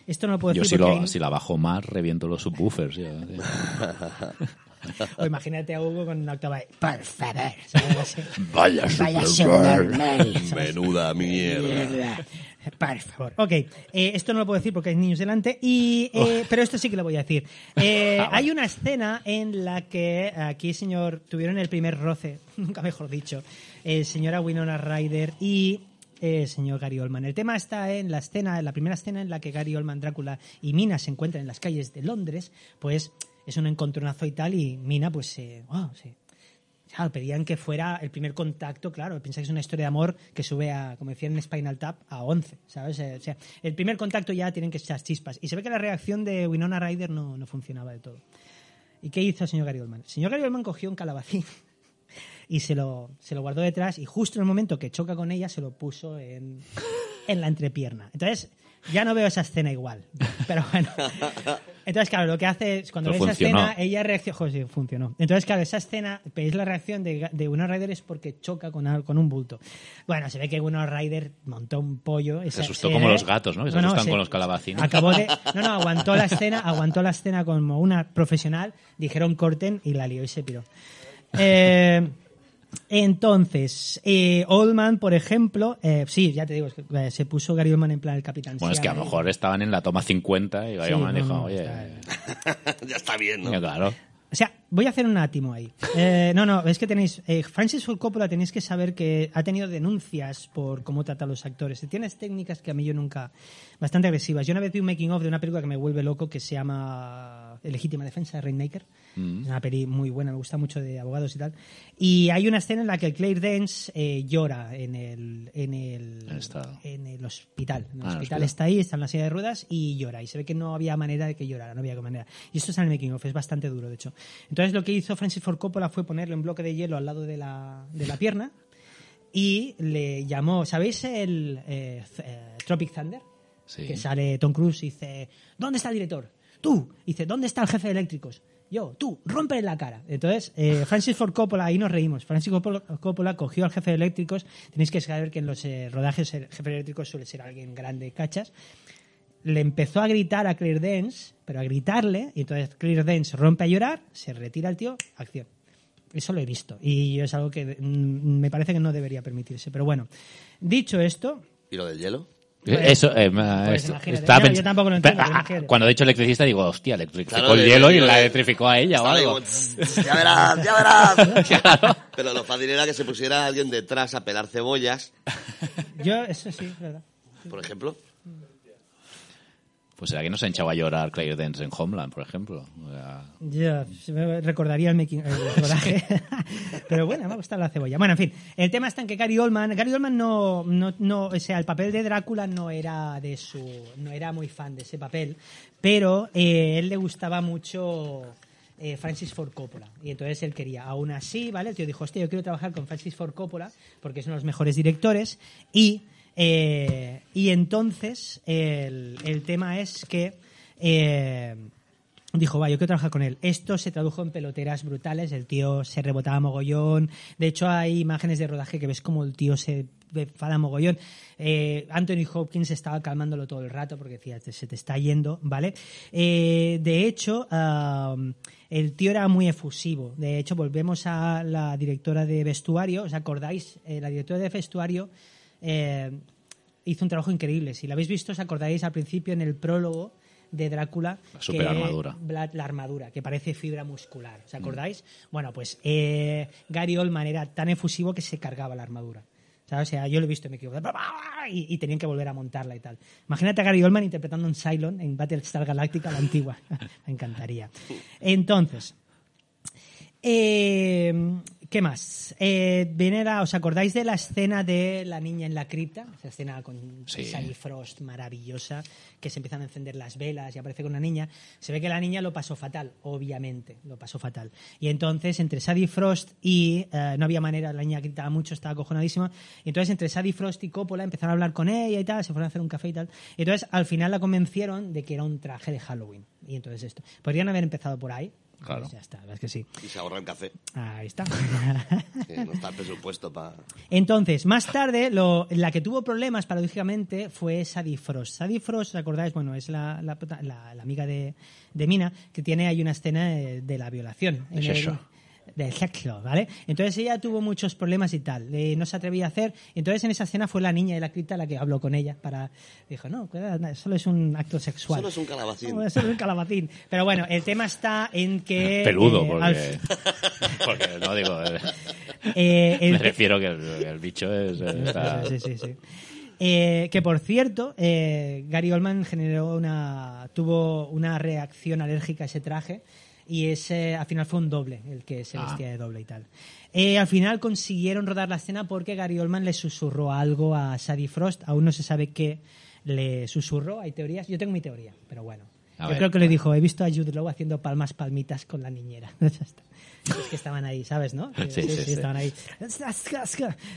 esto no lo puedo Yo decir si, porque lo, hay- si la bajo más, reviento los subwoofers. yo, tío. O imagínate a Hugo con una octava de, por favor. Vaya Vaya subnormal. Menuda mierda. Por favor. Ok, eh, esto no lo puedo decir porque hay niños delante, y, eh, pero esto sí que lo voy a decir. Eh, hay una escena en la que aquí, señor, tuvieron el primer roce, nunca mejor dicho, eh, señora Winona Ryder y eh, señor Gary Oldman. El tema está en la escena, en la primera escena en la que Gary Oldman, Drácula y Mina se encuentran en las calles de Londres, pues es un encontronazo y tal, y Mina pues se... wow, se- Claro, pedían que fuera el primer contacto, claro, piensa que es una historia de amor que sube a, como decían en Spinal Tap, a 11, ¿sabes? Eh, O sea, el primer contacto ya tienen que echar chispas. Y se ve que la reacción de Winona Ryder no, no funcionaba del todo. ¿Y qué hizo el señor Gary Oldman? El señor Gary Oldman cogió un calabacín y se lo, se lo guardó detrás y justo en el momento que choca con ella se lo puso en, en la entrepierna. Entonces, ya no veo esa escena igual. Pero bueno. Entonces, claro, lo que hace es cuando ve esa escena, ella reacciona. Joder, sí, funcionó. Entonces, claro, esa escena, veis la reacción de, de Winona Ryder es porque choca con, al- con un bulto. Bueno, se ve que Winona Ryder montó un pollo. Se asustó como los gatos, ¿no? Que se asustan con los calabacines. Acabó de. No, no, aguantó la escena, aguantó la escena como una profesional. Dijeron corten y la lió y se piró. Eh, entonces, eh, Oldman, por ejemplo, eh, sí, ya te digo, es que, eh, se puso Gary Oldman en plan el capitán. Bueno, es que a lo mejor estaban en la toma 50 y Gary Sí, Oldman no, dijo, no, oye, está- ya está bien, ¿no? ya, claro. O sea, voy a hacer un átimo ahí. Eh, no, no, es que tenéis. eh, Francis Ford Coppola tenéis que saber que ha tenido denuncias por cómo trata a los actores. Y Tienes técnicas que a mí yo nunca. bastante agresivas. Yo una vez vi un making of de una película que me vuelve loco que se llama Legítima Defensa de Rainmaker. Es una peli muy buena, me gusta mucho de abogados y tal. Y hay una escena en la que Claire Dance eh, llora en el, en el, En el hospital. En el Ah, hospital está ahí, está en la silla de ruedas y llora. Y se ve que no había manera de que llorara, no había manera. Y esto es en el making of, es bastante duro, de hecho. Entonces lo que hizo Francis Ford Coppola fue ponerle un bloque de hielo al lado de la, de la pierna y le llamó, ¿sabéis el eh, eh, Tropic Thunder? Sí. Que sale Tom Cruise y dice, ¿dónde está el director? Tú. Y dice, ¿dónde está el jefe de eléctricos? Yo, tú, rómpele la cara. Entonces, eh, Francis Ford Coppola, ahí nos reímos. Francis Coppola, Coppola cogió al jefe de eléctricos. Tenéis que saber que en los eh, rodajes el jefe de eléctricos suele ser alguien grande, cachas. Le empezó a gritar a Claire Dance, pero a gritarle, y entonces Claire Dance rompe a llorar, se retira el tío, acción. Eso lo he visto. Y es algo que mm, me parece que no debería permitirse. Pero bueno, dicho esto, ¿Y lo del hielo? Eso, eh, Pues esto- imagínate. estaba Yo- tampoco lo entiendo, Pero, ah. Cuando he dicho electricista digo, hostia, electrificó Claro, el hielo y la electrificó a ella o algo. como, "Tss, tss, ya verás, ya verás. Pero lo fácil era que se pusiera alguien detrás a pelar cebollas, Yo, eso sí, es verdad. por ejemplo. Pues será que no se ha echado a llorar Claire Dance en Homeland, por ejemplo. O sea, Yo se me recordaría el, making, el. Pero bueno, me ha gustado la cebolla. Bueno, en fin, el tema está en que Gary Oldman, Gary Oldman no, no, no, o sea, el papel de Drácula no era de su, no era muy fan de ese papel, pero eh, él le gustaba mucho eh, Francis Ford Coppola y entonces él quería. Aún así, ¿vale? El tío dijo, hostia, yo quiero trabajar con Francis Ford Coppola porque es uno de los mejores directores y eh, y entonces el, el tema es que eh, dijo, va, yo quiero trabajar con él. Esto se tradujo en peloteras brutales, el tío se rebotaba mogollón. De hecho, hay imágenes de rodaje que ves como el tío se enfada mogollón. Eh, Anthony Hopkins estaba calmándolo todo el rato porque decía, "Te- se te está yendo, ¿vale? De hecho, el tío era muy efusivo. De hecho, volvemos a la directora de vestuario. ¿Os acordáis? La directora de vestuario eh, hizo un trabajo increíble. Si lo habéis visto, os acordáis al principio en el prólogo de Drácula. La superarmadura. que- La, la armadura, que parece fibra muscular. ¿Os acordáis? Bueno, pues eh, Gary Oldman era tan efusivo que se cargaba la armadura. ¿Sabes? O sea, yo lo he visto y me equivoqué. Y, y tenían que volver a montarla y tal. Imagínate a Gary Oldman interpretando un Cylon en Battlestar Galactica, la antigua. me encantaría. Entonces, eh, ¿Qué más? Eh, viene la- ¿Os acordáis de la escena de la niña en la cripta? Esa escena con Sí. Sally Frost maravillosa, que se empiezan a encender las velas y aparece con una niña. Se ve que la niña lo pasó fatal, obviamente, lo pasó fatal. Y entonces, entre Sadie Frost y... eh, no había manera, la niña gritaba mucho, estaba acojonadísima. Y entonces, entre Sadie Frost y Coppola empezaron a hablar con ella y tal, se fueron a hacer un café y tal. Y entonces, al final la convencieron de que era un traje de Halloween. Y entonces esto. Podrían haber empezado por ahí. Claro. Pues ya está, la verdad es que sí. Y se ahorra el café. Ahí está. no está el presupuesto para... Entonces, más tarde, lo- la que tuvo problemas, paradójicamente, fue Sadie Frost. Sadie Frost, ¿os acordáis? Bueno, es la, la prota- la- la amiga de, de Mina, que tiene ahí una escena de la violación. En el- sexo. de sexo, ¿vale? Entonces ella tuvo muchos problemas y tal. eh, no se atrevía a hacer. Entonces en esa escena fue la niña de la cripta la que habló con ella para... Dijo, no, cuidado, solo es un acto sexual. Solo es un calabacín. No, solo es un calabacín. Pero bueno, el tema está en que... Peludo, eh, al- porque, porque no digo. eh, eh, el me refiero que el, el bicho es. eh, está- Sí, sí, sí. Eh, que por cierto, eh, Gary Oldman generó una, tuvo una reacción alérgica a ese traje y ese al final fue un doble el que se Ah. vestía de doble y tal. Eh, al final consiguieron rodar la escena porque Gary Oldman le susurró algo a Sadie Frost, aún no se sabe qué le susurró, hay teorías, yo tengo mi teoría, pero bueno. A Yo ver. creo que le dijo, he visto a Jude Law haciendo palmas palmitas con la niñera. Es que estaban ahí, ¿sabes, no? Que- Sí, sí, sí. estaban ahí.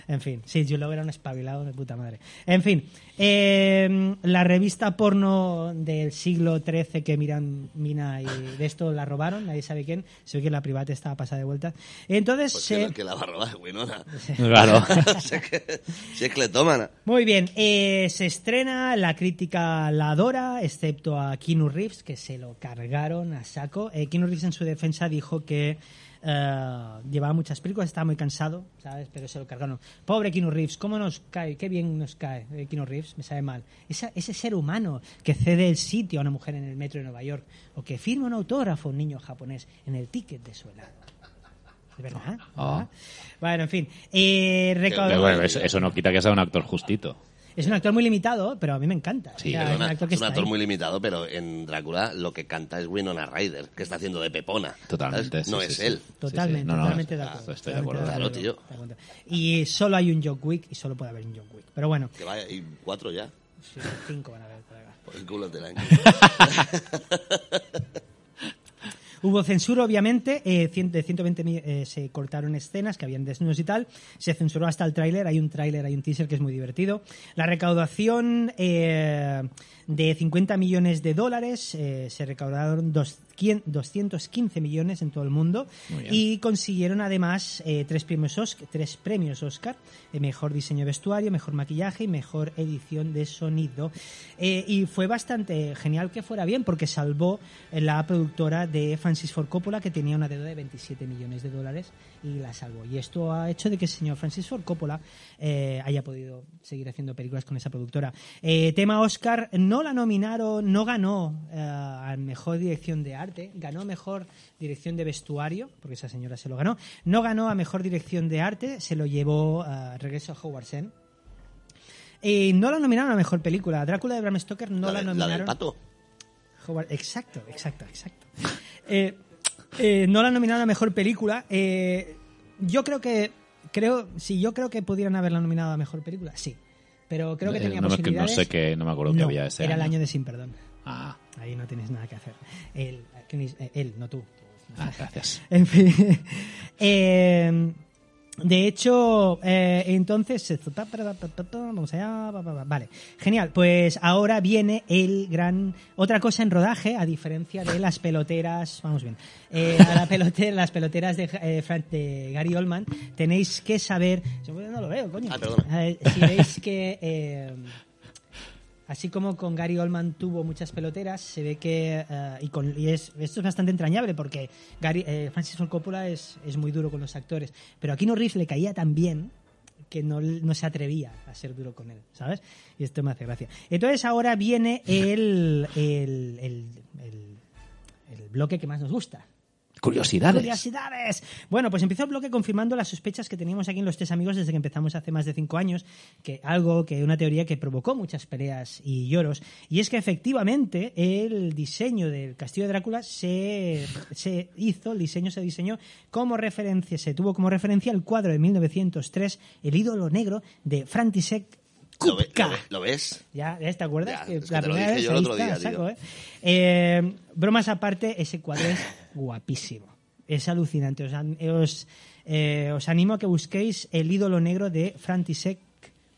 En fin, sí, Jude Law era un espabilado de puta madre. En fin, eh, la revista porno del siglo XIII que miran Mina y de esto la robaron, nadie sabe quién, se ve que la privada estaba pasada de vuelta. Entonces, Pues se- que, la va a robar, Winona. Claro. si, es que, si es cletómana. Muy bien, eh, se estrena, la crítica la adora, excepto a Keanu Reeves, que se lo cargaron a saco. Eh, Keanu Reeves en su defensa dijo que eh, llevaba muchas películas, estaba muy cansado, ¿sabes? Pero se lo cargaron. Pobre Keanu Reeves, ¿cómo nos cae? Qué bien nos cae eh, Keanu Reeves, me sabe mal. Esa- ese ser humano que cede el sitio a una mujer en el metro de Nueva York o que firma un autógrafo a un niño japonés en el ticket de su helado. ¿De verdad? Ah. ¿verdad? Bueno, en fin. Eh, recau- Pero bueno, eso, eso no quita que sea un actor justito. Es un actor muy limitado, pero a mí me encanta. Sí, O sea, perdona, es un actor que es un está actor ahí. muy limitado, pero en Drácula lo que canta es Winona Ryder, que está haciendo de Pepona. Totalmente. no sí, es sí. él. Totalmente, Sí, sí. No, no, totalmente de acuerdo. Estoy de acuerdo. Claro, acuerdo. Y solo hay un John Wick y solo puede haber un John Wick. Pero bueno, Que vaya, y cuatro ya. sí, cinco van a haber. Por el culo te la Hubo censura, obviamente, eh, de 120 mi- eh, se cortaron escenas que habían desnudos y tal, se censuró hasta el tráiler, hay un tráiler, hay un teaser que es muy divertido. La recaudación eh, De 50 millones de dólares eh, se recaudaron dos- quien- 215 millones en todo el mundo y consiguieron además eh, tres, premios Oscar, tres premios Oscar, eh, mejor diseño de vestuario, mejor maquillaje y mejor edición de sonido. Eh, y fue bastante genial que fuera bien porque salvó eh, la productora de Francis Ford Coppola que tenía una deuda de 27 millones de dólares y la salvó. Y esto ha hecho de que el señor Francis Ford Coppola eh, haya podido seguir haciendo películas con esa productora. Eh, tema Oscar, no la nominaron, no ganó eh, a mejor dirección de arte, ganó mejor dirección de vestuario, porque esa señora se lo ganó. No ganó a mejor dirección de arte, se lo llevó a Regreso a Howard's End. Y no la nominaron a mejor película. Drácula de Bram Stoker no la, nominaron. del pato. Howard- exacto, exacto, exacto. Eh, eh, no la nominaron a mejor película. Eh, yo creo que creo, sí, yo creo que pudieran haberla nominado a mejor película, sí. Pero creo que Eh, tenía no, es que no posibilidades. sé qué, no me acuerdo que había ese era el año. de Sin Perdón. Ah, Ahí no tienes nada que hacer. Él, eh, él no tú. ah, gracias. En fin. Eh, de hecho, eh, entonces, vamos allá, vale, genial. Pues ahora viene el gran otra cosa en rodaje, a diferencia de las peloteras, vamos bien, eh, a la pelotera, las peloteras de, eh, de Gary Oldman, tenéis que saber, no lo veo, coño, Ah. Eh, si veis que eh, Así como con Gary Oldman tuvo muchas peloteras, se ve que. eh, y, con, esto es bastante entrañable porque eh, Francis Ford Coppola es, es muy duro con los actores. Pero a Keanu Reeves le caía tan bien que no, no se atrevía a ser duro con él, ¿sabes? Y esto me hace gracia. Entonces ahora viene el, el- el bloque que más nos gusta. Curiosidades. Curiosidades. Bueno, pues empezó el bloque confirmando las sospechas que teníamos aquí en Los Tres Amigos desde que empezamos hace más de cinco años, que algo que una teoría que provocó muchas peleas y lloros, y es que efectivamente el diseño del Castillo de Drácula se, se hizo, el diseño se diseñó como referencia, se tuvo como referencia el cuadro de 1903, El ídolo negro de František ¿Lo, ve- lo ve- lo ves? Ya, ya te acuerdas. Ya, que es que la te lo primera dije vez yo el otro está, día, saco. ¿eh? Eh, bromas aparte, ese cuadro es guapísimo. Es alucinante. Os, eh, os animo a que busquéis el ídolo negro de František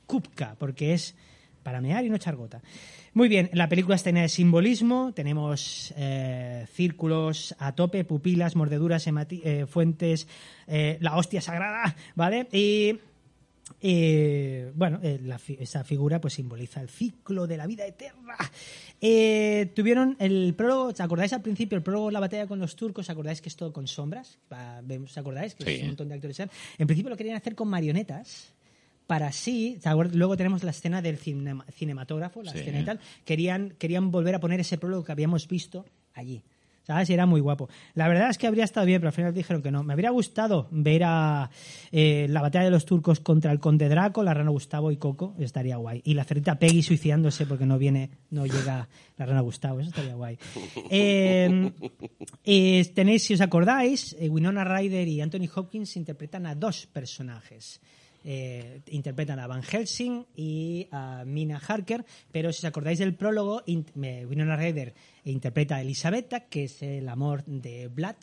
Kupka, porque es para mear y no echar gota. Muy bien, la película está llena de simbolismo, tenemos eh, círculos a tope, pupilas, mordeduras, eh, fuentes, la hostia sagrada, ¿vale? Y eh, bueno, eh, la esa figura pues simboliza el ciclo de la vida eterna. Eh, tuvieron el prólogo, ¿os acordáis al principio? El prólogo la batalla con los turcos, ¿os acordáis que es todo con sombras? ¿Os acordáis? Que Sí. es un montón de actores. En principio lo querían hacer con marionetas. Para así, ¿te acuerdas? luego tenemos la escena del cinema- cinematógrafo, la Sí. escena y tal. Querían, querían volver a poner ese prólogo que habíamos visto allí. ¿Sabes? Y era muy guapo. La verdad es que habría estado bien, pero al final dijeron que no. Me habría gustado ver a eh, la batalla de los turcos contra el conde Draco, la rana Gustavo y Coco. Estaría guay. Y la cerita Peggy suicidándose porque no viene, no llega la rana Gustavo. Eso estaría guay. Eh, tenéis, si os acordáis, eh, Winona Ryder y Anthony Hopkins interpretan a dos personajes. Eh, interpretan a Van Helsing y a Mina Harker, pero si os acordáis del prólogo, Winona Ryder interpreta a Elisabetta, que es el amor de Vlad,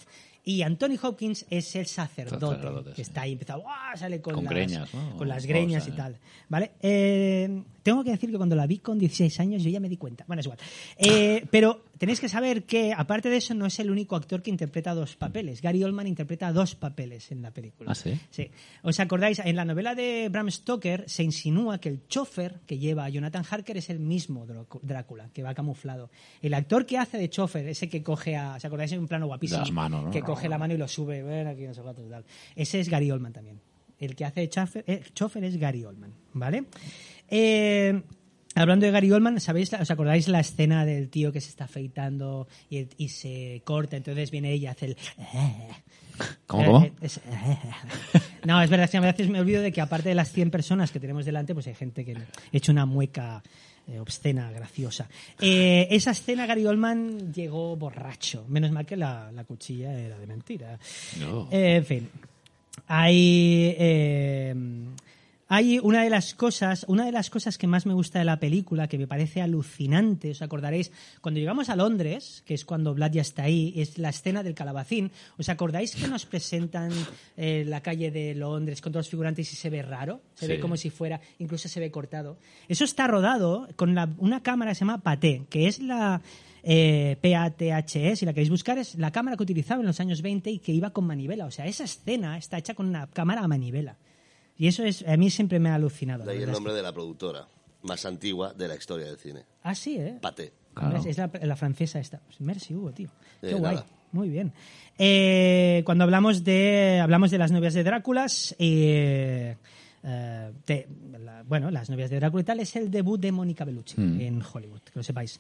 y Anthony Hopkins es el sacerdote, Sacerdote, que está ahí empezado, sale con, Con las, greñas, ¿no? con las O greñas sea, y tal. ¿Vale? Eh, tengo que decir que cuando la vi con 16 años yo ya me di cuenta. Bueno, es igual. Eh, pero tenéis que saber que, aparte de eso, no es el único actor que interpreta dos papeles. Gary Oldman interpreta dos papeles en la película. ¿Ah, sí? Sí. ¿Os acordáis? En la novela de Bram Stoker se insinúa que el chofer que lleva a Jonathan Harker es el mismo Drácula, que va camuflado. El actor que hace de chofer, ese que coge a... ¿Os acordáis? En un plano guapísimo. De las manos, ¿no? Que coge la mano y lo sube. Ven aquí, no sé cuántos, tal. Ese es Gary Oldman también. El que hace de chofer, eh, chofer es Gary Oldman, ¿vale? Eh, hablando de Gary Oldman, ¿sabéis, ¿os acordáis la escena del tío que se está afeitando y, y se corta? Entonces viene ella hace el... ¿Cómo, Eh, cómo? eh, es- no, es verdad, que a veces me olvido de que aparte de las 100 personas que tenemos delante, pues hay gente que ha hecho una mueca eh, obscena, graciosa. Eh, esa escena Gary Oldman llegó borracho. Menos mal que la, la cuchilla era de mentira. No. Eh, en fin. Hay... eh, hay una de las cosas, una de las cosas que más me gusta de la película, que me parece alucinante, os acordaréis, cuando llegamos a Londres, que es cuando Vlad ya está ahí, es la escena del calabacín. ¿Os acordáis que nos presentan eh, la calle de Londres con todos los figurantes y se ve raro? Se ve como si fuera, incluso se ve cortado. Eso está rodado con la- una cámara que se llama Paté, que es la eh, PATHE, si la queréis buscar, es la cámara que utilizaba en los años 20 y que iba con manivela. O sea, esa escena está hecha con una cámara a manivela. Y eso es, a mí siempre me ha alucinado. De ahí el nombre de la productora más antigua de la historia del cine. Ah, sí, ¿eh? Paté. Claro. Es la, la francesa esta. Merci, Hugo, tío. Qué De guay. nada. Muy bien. Eh, cuando hablamos de hablamos de las novias de Dráculas, eh, eh, de- la- bueno, las novias de Drácula y tal es el debut de Mónica Bellucci en Hollywood, que lo sepáis.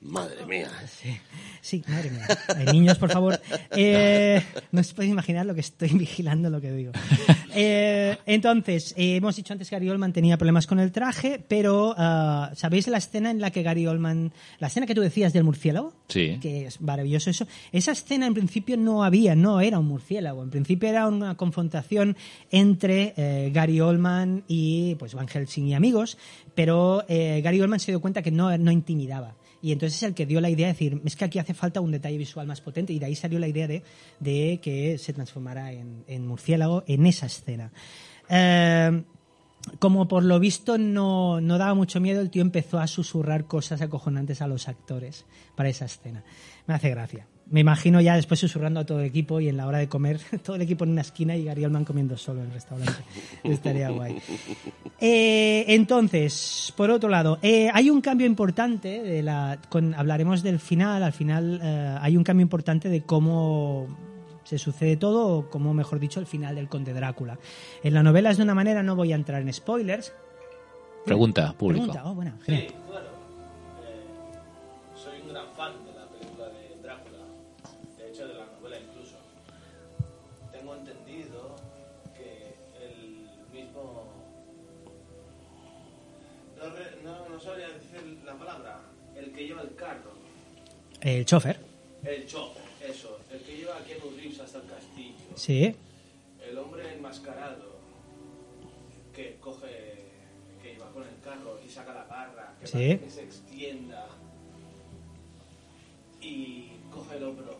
Madre mía. Sí, sí, madre mía. Eh, niños, por favor. Eh, no os podéis imaginar lo que estoy vigilando lo que digo. Eh, entonces, eh, hemos dicho antes que Gary Oldman tenía problemas con el traje, pero ah, ¿sabéis la escena en la que Gary Oldman... La escena que tú decías del murciélago? Sí. Que es maravilloso eso. Esa escena en principio no había, no era un murciélago. En principio era una confrontación entre eh, Gary Oldman y pues Van Helsing y amigos, pero eh, Gary Oldman se dio cuenta que no, no intimidaba. Y entonces es el que dio la idea de decir, es que aquí hace falta un detalle visual más potente y de ahí salió la idea de, que se transformara en, murciélago en esa escena. Eh, como por lo visto no, no daba mucho miedo, el tío empezó a susurrar cosas acojonantes a los actores para esa escena. Me hace gracia. Me imagino ya después susurrando a todo el equipo y en la hora de comer, todo el equipo en una esquina y Gary Oldman comiendo solo en el restaurante. Estaría guay. Eh, entonces, por otro lado, eh, hay un cambio importante, de la, con, hablaremos del final, al final eh, hay un cambio importante de cómo se sucede todo, o como mejor dicho, el final del Conde Drácula. En la novela es de una manera, no voy a entrar en spoilers. Pregunta, público. Pregunta, oh, bueno, genial. Sí, bueno, El chofer, el chofer, eso, el que lleva a Keanu Reeves hasta el castillo, sí. el hombre enmascarado que coge, que lleva con el carro y saca la garra, que Sí. que se extienda y coge el hombro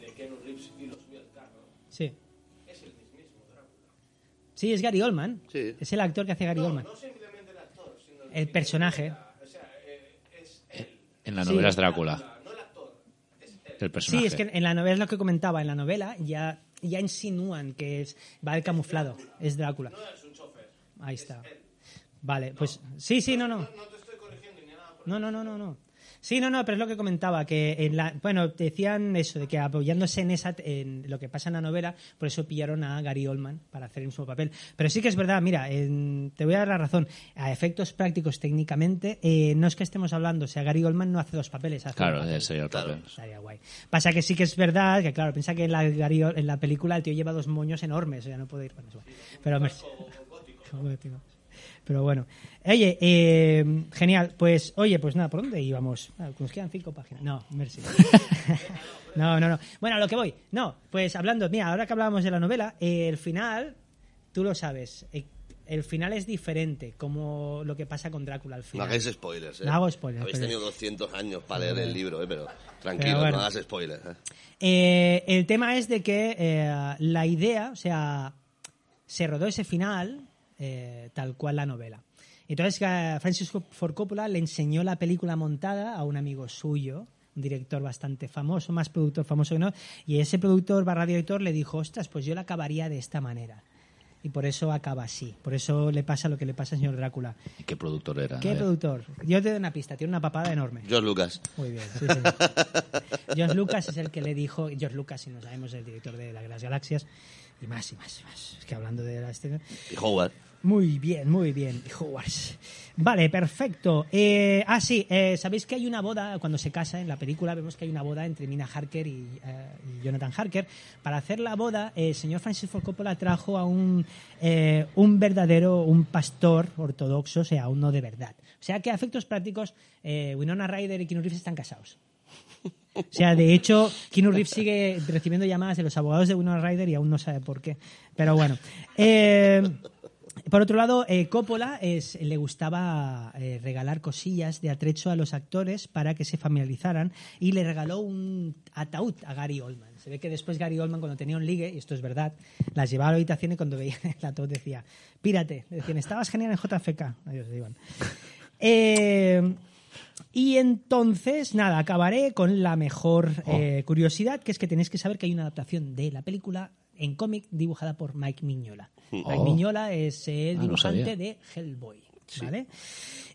de Keanu Reeves y lo sube al carro, Sí. es el mismísimo Drácula. Sí, es Gary Oldman. Sí. Es el actor que hace Gary No, Oldman. no simplemente el actor, sino el, personaje. interpreta, O sea, eh, es él. En la Sí. novela es Drácula, es él. el personaje. Sí, es que en la novela es lo que comentaba. En la novela ya, ya insinúan que es, va el camuflado. Es Drácula. No es un chofer. Ahí está. Vale, pues sí, sí, no, no. No te estoy corrigiendo ni nada. por- No, no, no, no, no. Sí, no, no, pero es lo que comentaba, que en la, bueno, decían eso, de que apoyándose en esa, en lo que pasa en la novela, por eso pillaron a Gary Oldman para hacer el mismo papel. Pero sí que es verdad, mira, en- te voy a dar la razón, a efectos prácticos técnicamente, eh, no es que estemos hablando, o sea, Gary Oldman no hace dos papeles, hace Claro, papel. ese papel. Estaría guay. Pasa que sí que es verdad que, claro, piensa que en la, en la película el tío lleva dos moños enormes, o sea, no puede ir con eso. Pero, me- Gótico. Pero bueno. Oye, eh, genial. Pues, oye, pues nada, ¿por dónde íbamos? Ah, Nos quedan cinco páginas. No, merci. no, no, no. Bueno, a lo que voy. No, pues hablando, mira, ahora que hablábamos de la novela, eh, el final, tú lo sabes, eh, el final es diferente, como lo que pasa con Drácula al No final. hagáis spoilers, ¿eh? No hago spoilers, Habéis pero- tenido 200 años para leer el libro, ¿eh? Pero tranquilo, Pero bueno. no hagas spoilers, ¿eh? Eh, el tema es de que eh, la idea, o sea, se rodó ese final eh, tal cual la novela. Entonces eh, Francis Ford Coppola le enseñó la película montada a un amigo suyo, un director bastante famoso, más productor famoso que no, y ese productor barra director le dijo, ostras, pues yo la acabaría de esta manera. Y por eso acaba así. Por eso le pasa lo que le pasa al señor Drácula. ¿Y ¿Qué productor era? ¿Qué productor? Yo te doy una pista, tiene una papada enorme. George Lucas. Muy bien, sí, sí. George Lucas es el que le dijo, George Lucas, si no sabemos, el director de la- las galaxias, y más, y más, y más. Es que hablando de la escena. Y Howard. Muy bien, muy bien. Y Hogwarts. Vale, perfecto. Eh, ah, sí, eh, sabéis que hay una boda, cuando se casa en la película, vemos que hay una boda entre Mina Harker y, eh, y Jonathan Harker. Para hacer la boda, eh, el señor Francis Ford Coppola trajo a un, eh, un verdadero, un pastor ortodoxo, o sea, uno de verdad. O sea que a efectos prácticos, eh, Winona Ryder y Keanu Reeves están casados. O sea, de hecho, Keanu Reeves sigue recibiendo llamadas de los abogados de Winona Ryder y aún no sabe por qué. Pero bueno. Eh, por otro lado, eh, Coppola es, le gustaba eh, regalar cosillas de atrecho a los actores para que se familiarizaran y le regaló un ataúd a Gary Oldman. Se ve que después Gary Oldman, cuando tenía un ligue, y esto es verdad, las llevaba a la habitación y cuando veía el ataúd decía, pírate. Le decían, estabas genial en JFK. Adiós, Iván. Eh, y entonces, nada, acabaré con la mejor eh, curiosidad, que es que tenéis que saber que hay una adaptación de la película en cómic dibujada por Mike Mignola. Mike Oh. Mignola es el Ah, dibujante de Hellboy. ¿Vale?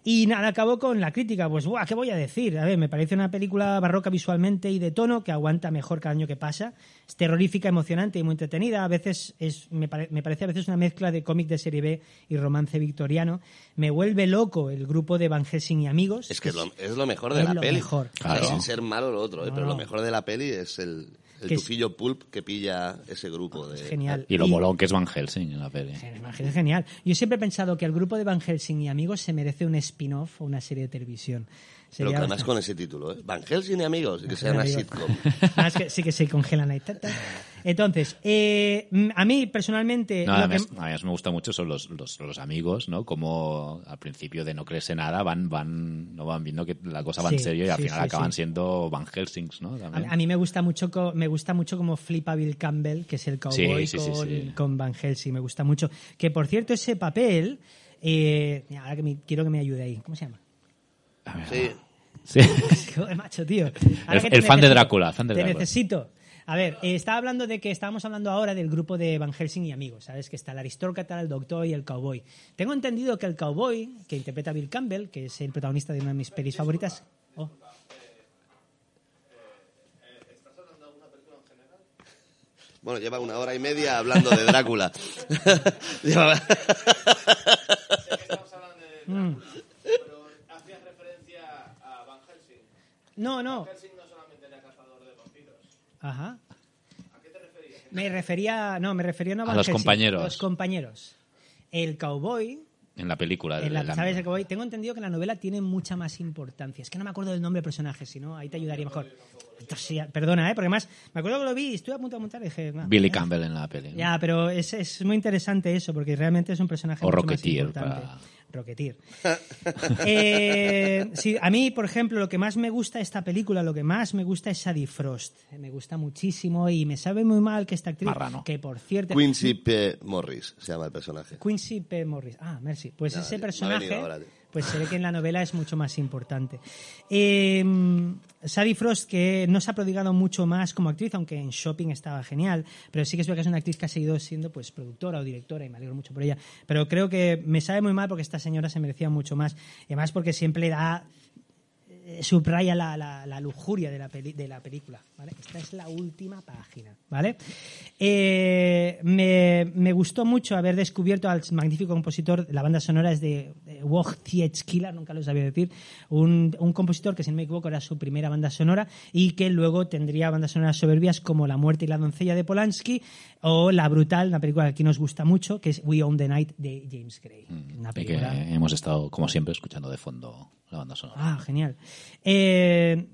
Y nada, acabo con la crítica. Pues, buah, ¿qué voy a decir? A ver, me parece una película barroca visualmente y de tono que aguanta mejor cada año que pasa. Es terrorífica, emocionante y muy entretenida. A veces es, me, pare- me parece a veces una mezcla de cómic de serie B y romance victoriano. Me vuelve loco el grupo de Van Helsing y amigos. Es que es lo, es lo mejor de es la lo peli. mejor. Claro. sin ser malo lo otro, ¿eh? Pero no. lo mejor de la peli es el, el Que es- tufillo pulp que pilla ese grupo. De... Es genial. Y lo molón que es Van Helsing en la peli. Es genial. Yo siempre he pensado que el grupo de Van Helsing y amigos se merece un spin-off o una serie de televisión. Pero Sería que además con ese título, ¿eh? Van Helsing y amigos, y que sea una sitcom. Es que sí que se congelan ahí. Ta, ta. Entonces, eh, a mí personalmente. No, además, que- además me gusta mucho son los, los, los amigos, ¿no? Como al principio de no creerse nada van, van, no van viendo que la cosa va en serio y al sí, final sí, acaban sí. siendo Van Helsings, ¿no? a, También. a mí me gusta mucho me gusta mucho como flipa Bill Campbell, que es el cowboy Sí, sí, sí, con, sí. con Van Helsing. Me gusta mucho. Que por cierto, ese papel. eh, ahora que me- quiero que me ayude ahí. ¿Cómo se llama? Sí. Sí. Joder, macho, tío. El- Ahora fan de. Drácula, fan de Te necesito. A ver, eh, estaba hablando de que estábamos hablando ahora del grupo de Van Helsing y amigos, ¿sabes? Que está el aristócrata, el doctor y el cowboy. Tengo entendido que el cowboy, que interpreta a Bill Campbell, que es el protagonista de una de mis pelis favoritas. Oh, Bueno, lleva una hora y media hablando de Drácula. Lleva- Estamos hablando de Mm. Drácula, pero hacías referencia a Van Helsing. No, no. Helsing no solamente era cazador de vampiros. Ajá. ¿A qué te referías? Me refería, no, me refería no a, los compañeros. Los compañeros. El cowboy En la película. En la- de la- ¿Sabes el cowboy? Tengo entendido que la novela tiene mucha más importancia. Es que no me acuerdo del nombre del personaje, si no, ahí te ayudaría mejor. Entonces, sí, perdona, ¿eh? Porque además, me acuerdo que lo vi y estuve a punto de montar y dije... "No, Billy eh". Campbell en la peli. ¿no? Ya, pero es, es muy interesante eso, porque realmente es un personaje O mucho Rocketeer, más importante. para- Rocketeer. Eh, sí, a mí, por ejemplo, lo que más me gusta de esta película, lo que más me gusta es Sadie Frost. Me gusta muchísimo y me sabe muy mal que esta actriz, Marrano. que por cierto... Quincy P. Morris se llama el personaje. Quincy P. Morris. Ah, merci. Pues ese personaje. Pues se ve que en la novela es mucho más importante. Eh, Sadie Frost, que no se ha prodigado mucho más como actriz, aunque en Shopping estaba genial, pero sí que es verdad que es una actriz que ha seguido siendo pues productora o directora y me alegro mucho por ella. Pero creo que me sabe muy mal porque esta señora se merecía mucho más. Y además porque siempre da subraya la, la- la lujuria de la, peli- de la película. ¿vale? Esta es la última página. ¿vale? Eh, me, me gustó mucho haber descubierto al magnífico compositor. La banda sonora es de, de Killer, nunca lo sabía decir. Un, un compositor que, si no me equivoco, era su primera banda sonora y que luego tendría bandas sonoras soberbias como La muerte y la doncella de Polanski o La brutal, una película que aquí nos gusta mucho, que es We Own the Night de James Gray. Una Y que película hemos estado, como siempre, escuchando de fondo la banda sonora. Ah, genial. Eh,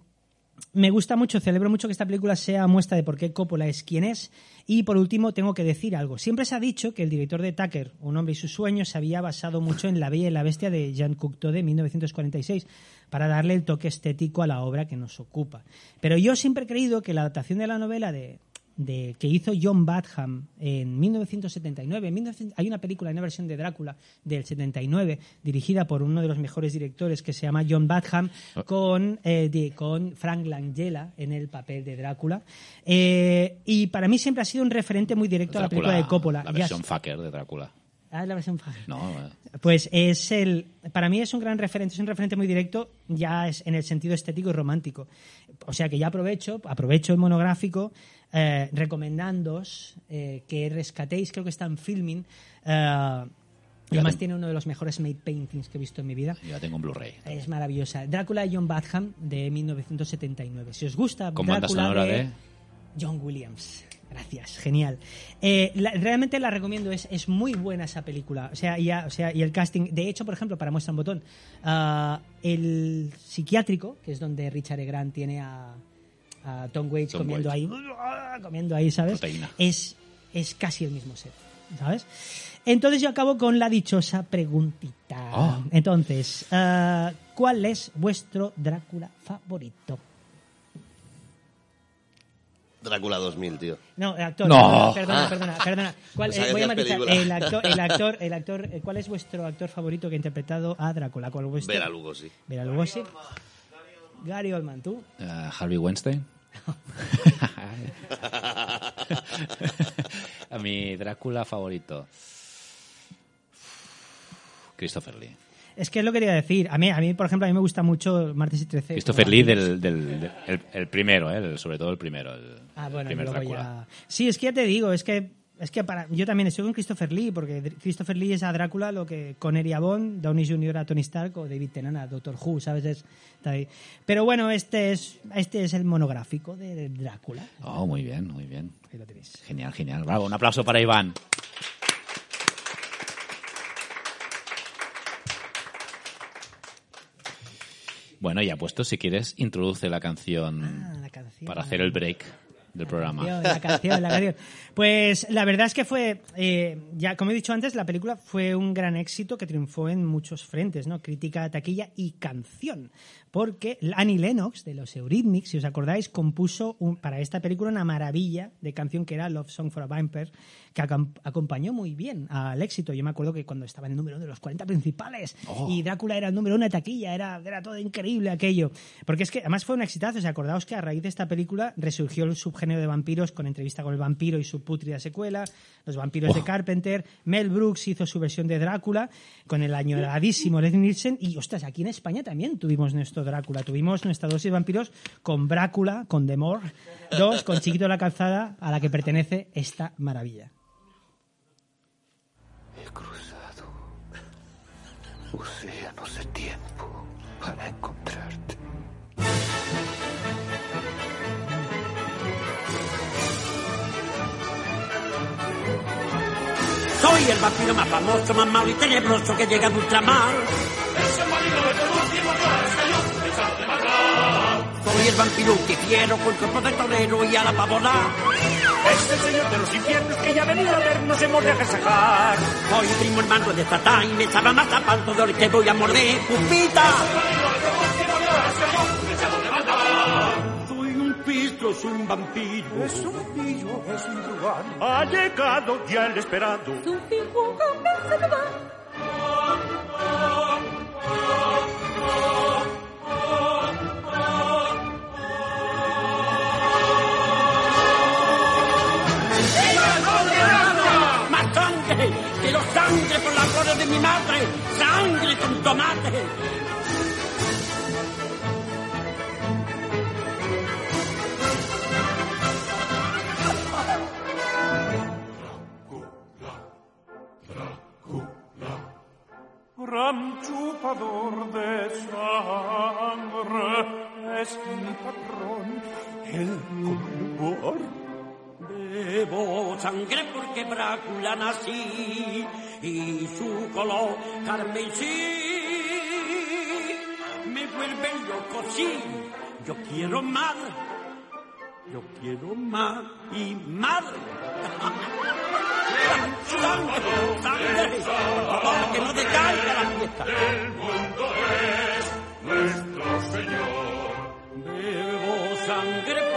me gusta mucho, celebro mucho que esta película sea muestra de por qué Coppola es quien es. Y por último, tengo que decir algo. Siempre se ha dicho que el director de Tucker, Un hombre y sus sueños, se había basado mucho en La Bella y la Bestia de Jean Cocteau de 1946 para darle el toque estético a la obra que nos ocupa. Pero yo siempre he creído que la adaptación de la novela de, de- que hizo John Badham en 1979. En 1900 hay una película, hay una versión de Drácula del 79, dirigida por uno de los mejores directores que se llama John Badham, con, eh, de- con Frank Langella en el papel de Drácula. Eh, y para mí siempre ha sido un referente muy directo a la película de Coppola. La versión fucker de Drácula. Ah, la versión fa- No, eh, pues es el. Para mí es un gran referente, es un referente muy directo, ya es en el sentido estético y romántico. O sea que ya aprovecho, aprovecho el monográfico, eh, recomendándoos eh, que rescatéis, creo que está en filming. eh, y además tengo- tiene uno de los mejores made paintings que he visto en mi vida. ya tengo un Blu-ray. Es maravillosa. Drácula de John Badham de 1979. Si os gusta Con banda Drácula sonora de de... John Williams. Gracias, genial. Eh, la- realmente la recomiendo, es, es muy buena esa película. O sea, ya, o sea, y el casting. De hecho, por ejemplo, para muestra un botón, ah, el psiquiátrico, que es donde Richard E. Grant tiene a, a Tom Waits Tom comiendo Waits. ahí, comiendo ahí, ¿sabes? Proteína. Es, es casi el mismo set. ¿sabes? Entonces yo acabo con la dichosa preguntita. Oh. Entonces, eh, ¿cuál es vuestro Drácula favorito? Drácula 2000, tío. No, el actor. No. Perdona, Ah. perdona, perdona. ¿Cuál, eh, voy a matizar. El actor, el actor, el actor, ¿cuál es vuestro actor favorito que ha interpretado a Drácula? ¿Cuál es vuestro? Vera Lugosi. Vera Lugosi. Gary Oldman, ¿tú? Eh, Harvey Weinstein. a mi Drácula favorito. Christopher Lee. Es que es lo que quería decir. A mí, a mí, por ejemplo, a mí me gusta mucho Martes y 13. Christopher Lee del, del, del- el, el primero, ¿eh? El- sobre todo el primero. El, Ah, bueno, primer luego Drácula. ya... Sí, es que ya te digo, es que es que para yo también estoy con Christopher Lee, porque Christopher Lee es a Drácula lo que Connery a Bond, Downey Jr. a Tony Stark o David Tennant a Doctor Who, ¿sabes? Es- está ahí. Pero bueno, este es este es el monográfico de Drácula. Oh, muy bien, muy bien. Ahí lo tenéis. Genial, genial. Bravo, un aplauso para Iván. Bueno, ya puesto, si quieres, introduce la canción Ah, la canción. para hacer el break del programa. canción, la canción, la canción. Pues la verdad es que fue, eh, ya como he dicho antes, la película fue un gran éxito que triunfó en muchos frentes, ¿no? Crítica, taquilla y canción. Porque Annie Lennox, de los Eurythmics, si os acordáis, compuso un- para esta película una maravilla de canción que era Love Song for a Vampire, que acom- acompañó muy bien al éxito. Yo me acuerdo que cuando estaba en el número uno de los 40 principales Oh. y Drácula era el número uno de taquilla, era, era todo increíble aquello. Porque es que además fue un exitazo. O sea, acordaos que a raíz de esta película resurgió el subgénero de vampiros con entrevista con el vampiro y su putrida secuela, Los vampiros de Oh. Carpenter, Mel Brooks hizo su versión de Drácula con el añoradísimo Leslie Nielsen y, ostras, aquí en España también tuvimos nuestro Drácula. Tuvimos nuestra dosis de vampiros con Drácula, con Demor, dos, con Chiquito de la Calzada, a la que pertenece esta maravilla. He cruzado océanos de tiempo para encontrarte. Soy el vampiro más famoso, más malo y tenebroso que llega de ultramar. Soy el vampiro que quiero con cuerpo de torero y a la pavona. Es el señor de los infiernos que ya ha venido a vernos hemos de agasajar. Soy primo hermano de Satán y me sabe más a panto de que voy a morder. ¡Pupita! Soy un pistro, soy un vampiro. Es un vampiro, es un truán. Ha llegado ya el esperado. ¡Más de mi madre! ¡Sangre con tomate! Gran chupador de sangre es mi patrón, el color. Bebo sangre porque Drácula nací y su color carmesí me vuelve loco, sí. Yo quiero más, yo quiero más y más. sangre, sangre, favor, que no decaiga la fiesta. Bebo sangre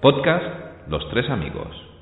Podcast Los Tres Amigos.